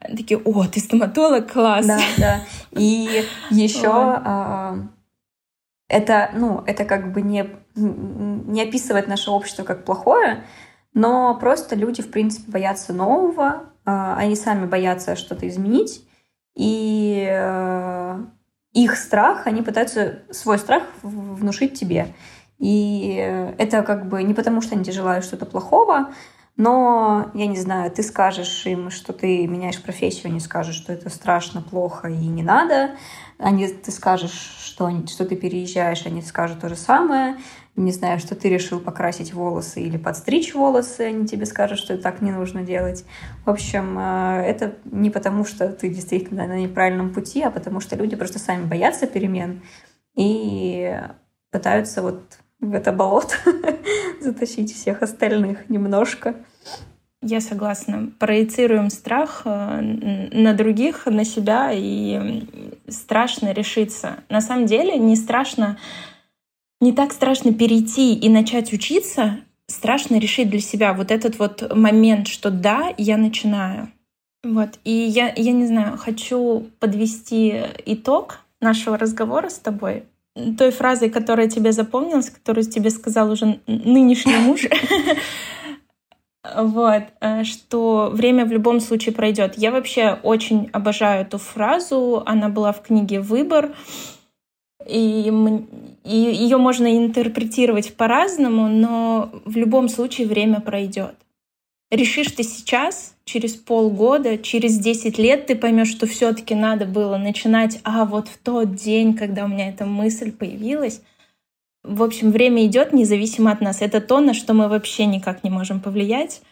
S1: такие, о, ты стоматолог, класс.
S2: Да, да. И еще а, это, ну, это как бы не, не описывает наше общество как плохое, но просто люди, в принципе, боятся нового, а, они сами боятся что-то изменить, и э, их страх, они пытаются свой страх внушить тебе. И это как бы не потому, что они тебе желают что-то плохого, но, я не знаю, ты скажешь им, что ты меняешь профессию, они скажут, что это страшно, плохо и не надо. Они, ты скажешь, что, они, что ты переезжаешь, они скажут то же самое. Не знаю, что ты решил покрасить волосы или подстричь волосы, они тебе скажут, что так не нужно делать. В общем, э, это не потому, что ты действительно на неправильном пути, а потому что люди просто сами боятся перемен и пытаются вот в это болото затащить всех остальных немножко.
S1: Я согласна. Проецируем страх э, на других, на себя, и страшно решиться. На самом деле не страшно, не так страшно перейти и начать учиться, страшно решить для себя вот этот вот момент, что да, я начинаю. Вот. И я, я не знаю, хочу подвести итог нашего разговора с тобой той фразой, которая тебе запомнилась, которую тебе сказал уже нынешний муж, вот, э, что время в любом случае пройдет. Я вообще очень обожаю эту фразу, она была в книге «Выбор», и, и ее можно интерпретировать по-разному, но в любом случае время пройдет. Решишь ты сейчас, через полгода, через 10 лет ты поймешь, что все-таки надо было начинать, а вот в тот день, когда у меня эта мысль появилась. В общем, время идет независимо от нас. Это то, на что мы вообще никак не можем повлиять.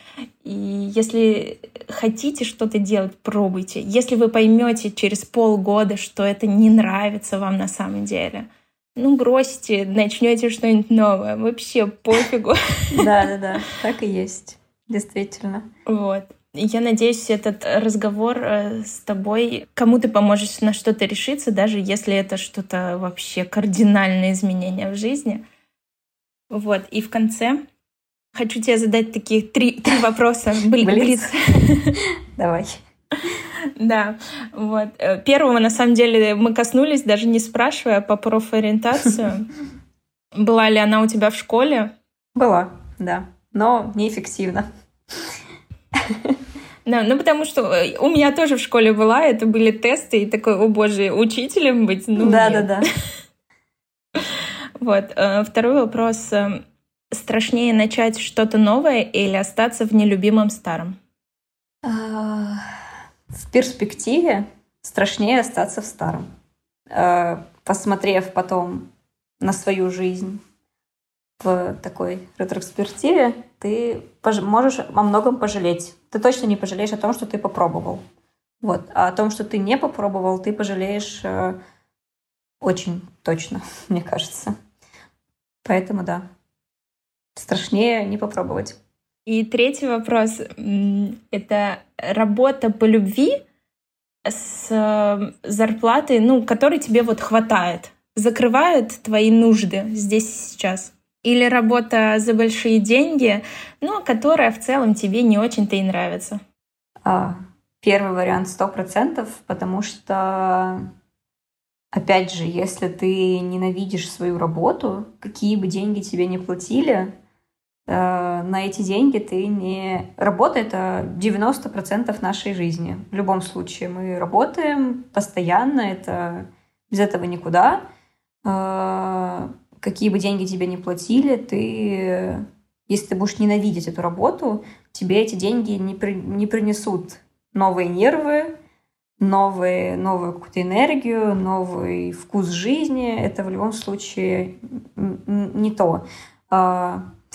S1: И если хотите что-то делать, пробуйте. Если вы поймете через полгода, что это не нравится вам на самом деле, ну, бросьте, начнете что-нибудь новое. Вообще пофигу.
S2: Да, да, да, так и есть. Действительно.
S1: Вот. Я надеюсь, этот разговор э, с тобой кому ты поможешь на что-то решиться, даже если это что-то вообще кардинальное изменение в жизни. Вот. И в конце хочу тебе задать такие три, три вопроса.
S2: Блиц. Давай.
S1: Да, вот. Э, первого, на самом деле, мы коснулись, даже не спрашивая, по профориентацию. Была ли она у тебя в школе?
S2: Была, да но неэффективно.
S1: Да, ну потому что э, у меня тоже в школе была, это были тесты, и такой, о боже, учителем быть, ну
S2: Да, нет. да,
S1: да. Вот, э, второй вопрос. Страшнее начать что-то новое или остаться в нелюбимом старом?
S2: В перспективе страшнее остаться в старом. Посмотрев потом на свою жизнь, в такой ретроспективе ты можешь о многом пожалеть. Ты точно не пожалеешь о том, что ты попробовал. Вот. А о том, что ты не попробовал, ты пожалеешь э, очень точно, мне кажется. Поэтому да, страшнее не попробовать.
S1: И третий вопрос — это работа по любви с э, зарплатой, ну, которой тебе вот хватает, закрывает твои нужды здесь и сейчас? Или работа за большие деньги, но которая в целом тебе не очень-то и нравится?
S2: А, первый вариант сто процентов, потому что, опять же, если ты ненавидишь свою работу, какие бы деньги тебе не платили, на эти деньги ты не... Работа — это 90% нашей жизни. В любом случае мы работаем постоянно, это без этого никуда. Э, какие бы деньги тебе не платили, ты, если ты будешь ненавидеть эту работу, тебе эти деньги не, при, не принесут новые нервы, новые, новую какую-то энергию, новый вкус жизни. Это в любом случае не то.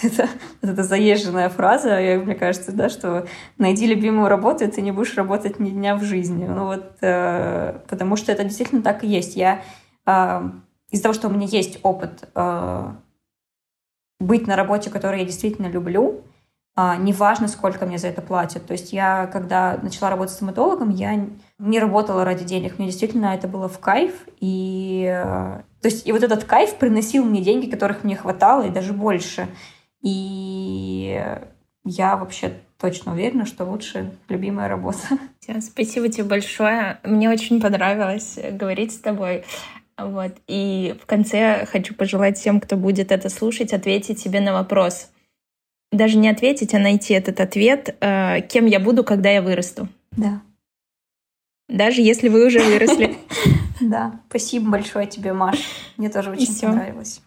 S2: А, это, это заезженная фраза, мне кажется, да, что найди любимую работу, и ты не будешь работать ни дня в жизни. Ну вот, э, потому что это действительно так и есть. Я э, из-за того, что у меня есть опыт э, быть на работе, которую я действительно люблю, э, неважно, сколько мне за это платят. То есть я, когда начала работать стоматологом, я не работала ради денег. Мне действительно это было в кайф. И, э, то есть, и вот этот кайф приносил мне деньги, которых мне хватало, и даже больше. И я вообще точно уверена, что лучше любимая работа.
S1: Спасибо тебе большое. Мне очень понравилось говорить с тобой. Вот. И в конце хочу пожелать всем, кто будет это слушать, ответить себе на вопрос. Даже не ответить, а найти этот ответ, э, кем я буду, когда я вырасту.
S2: Да.
S1: Даже если вы уже выросли.
S2: Да. Спасибо большое тебе, Маш. Мне тоже очень понравилось.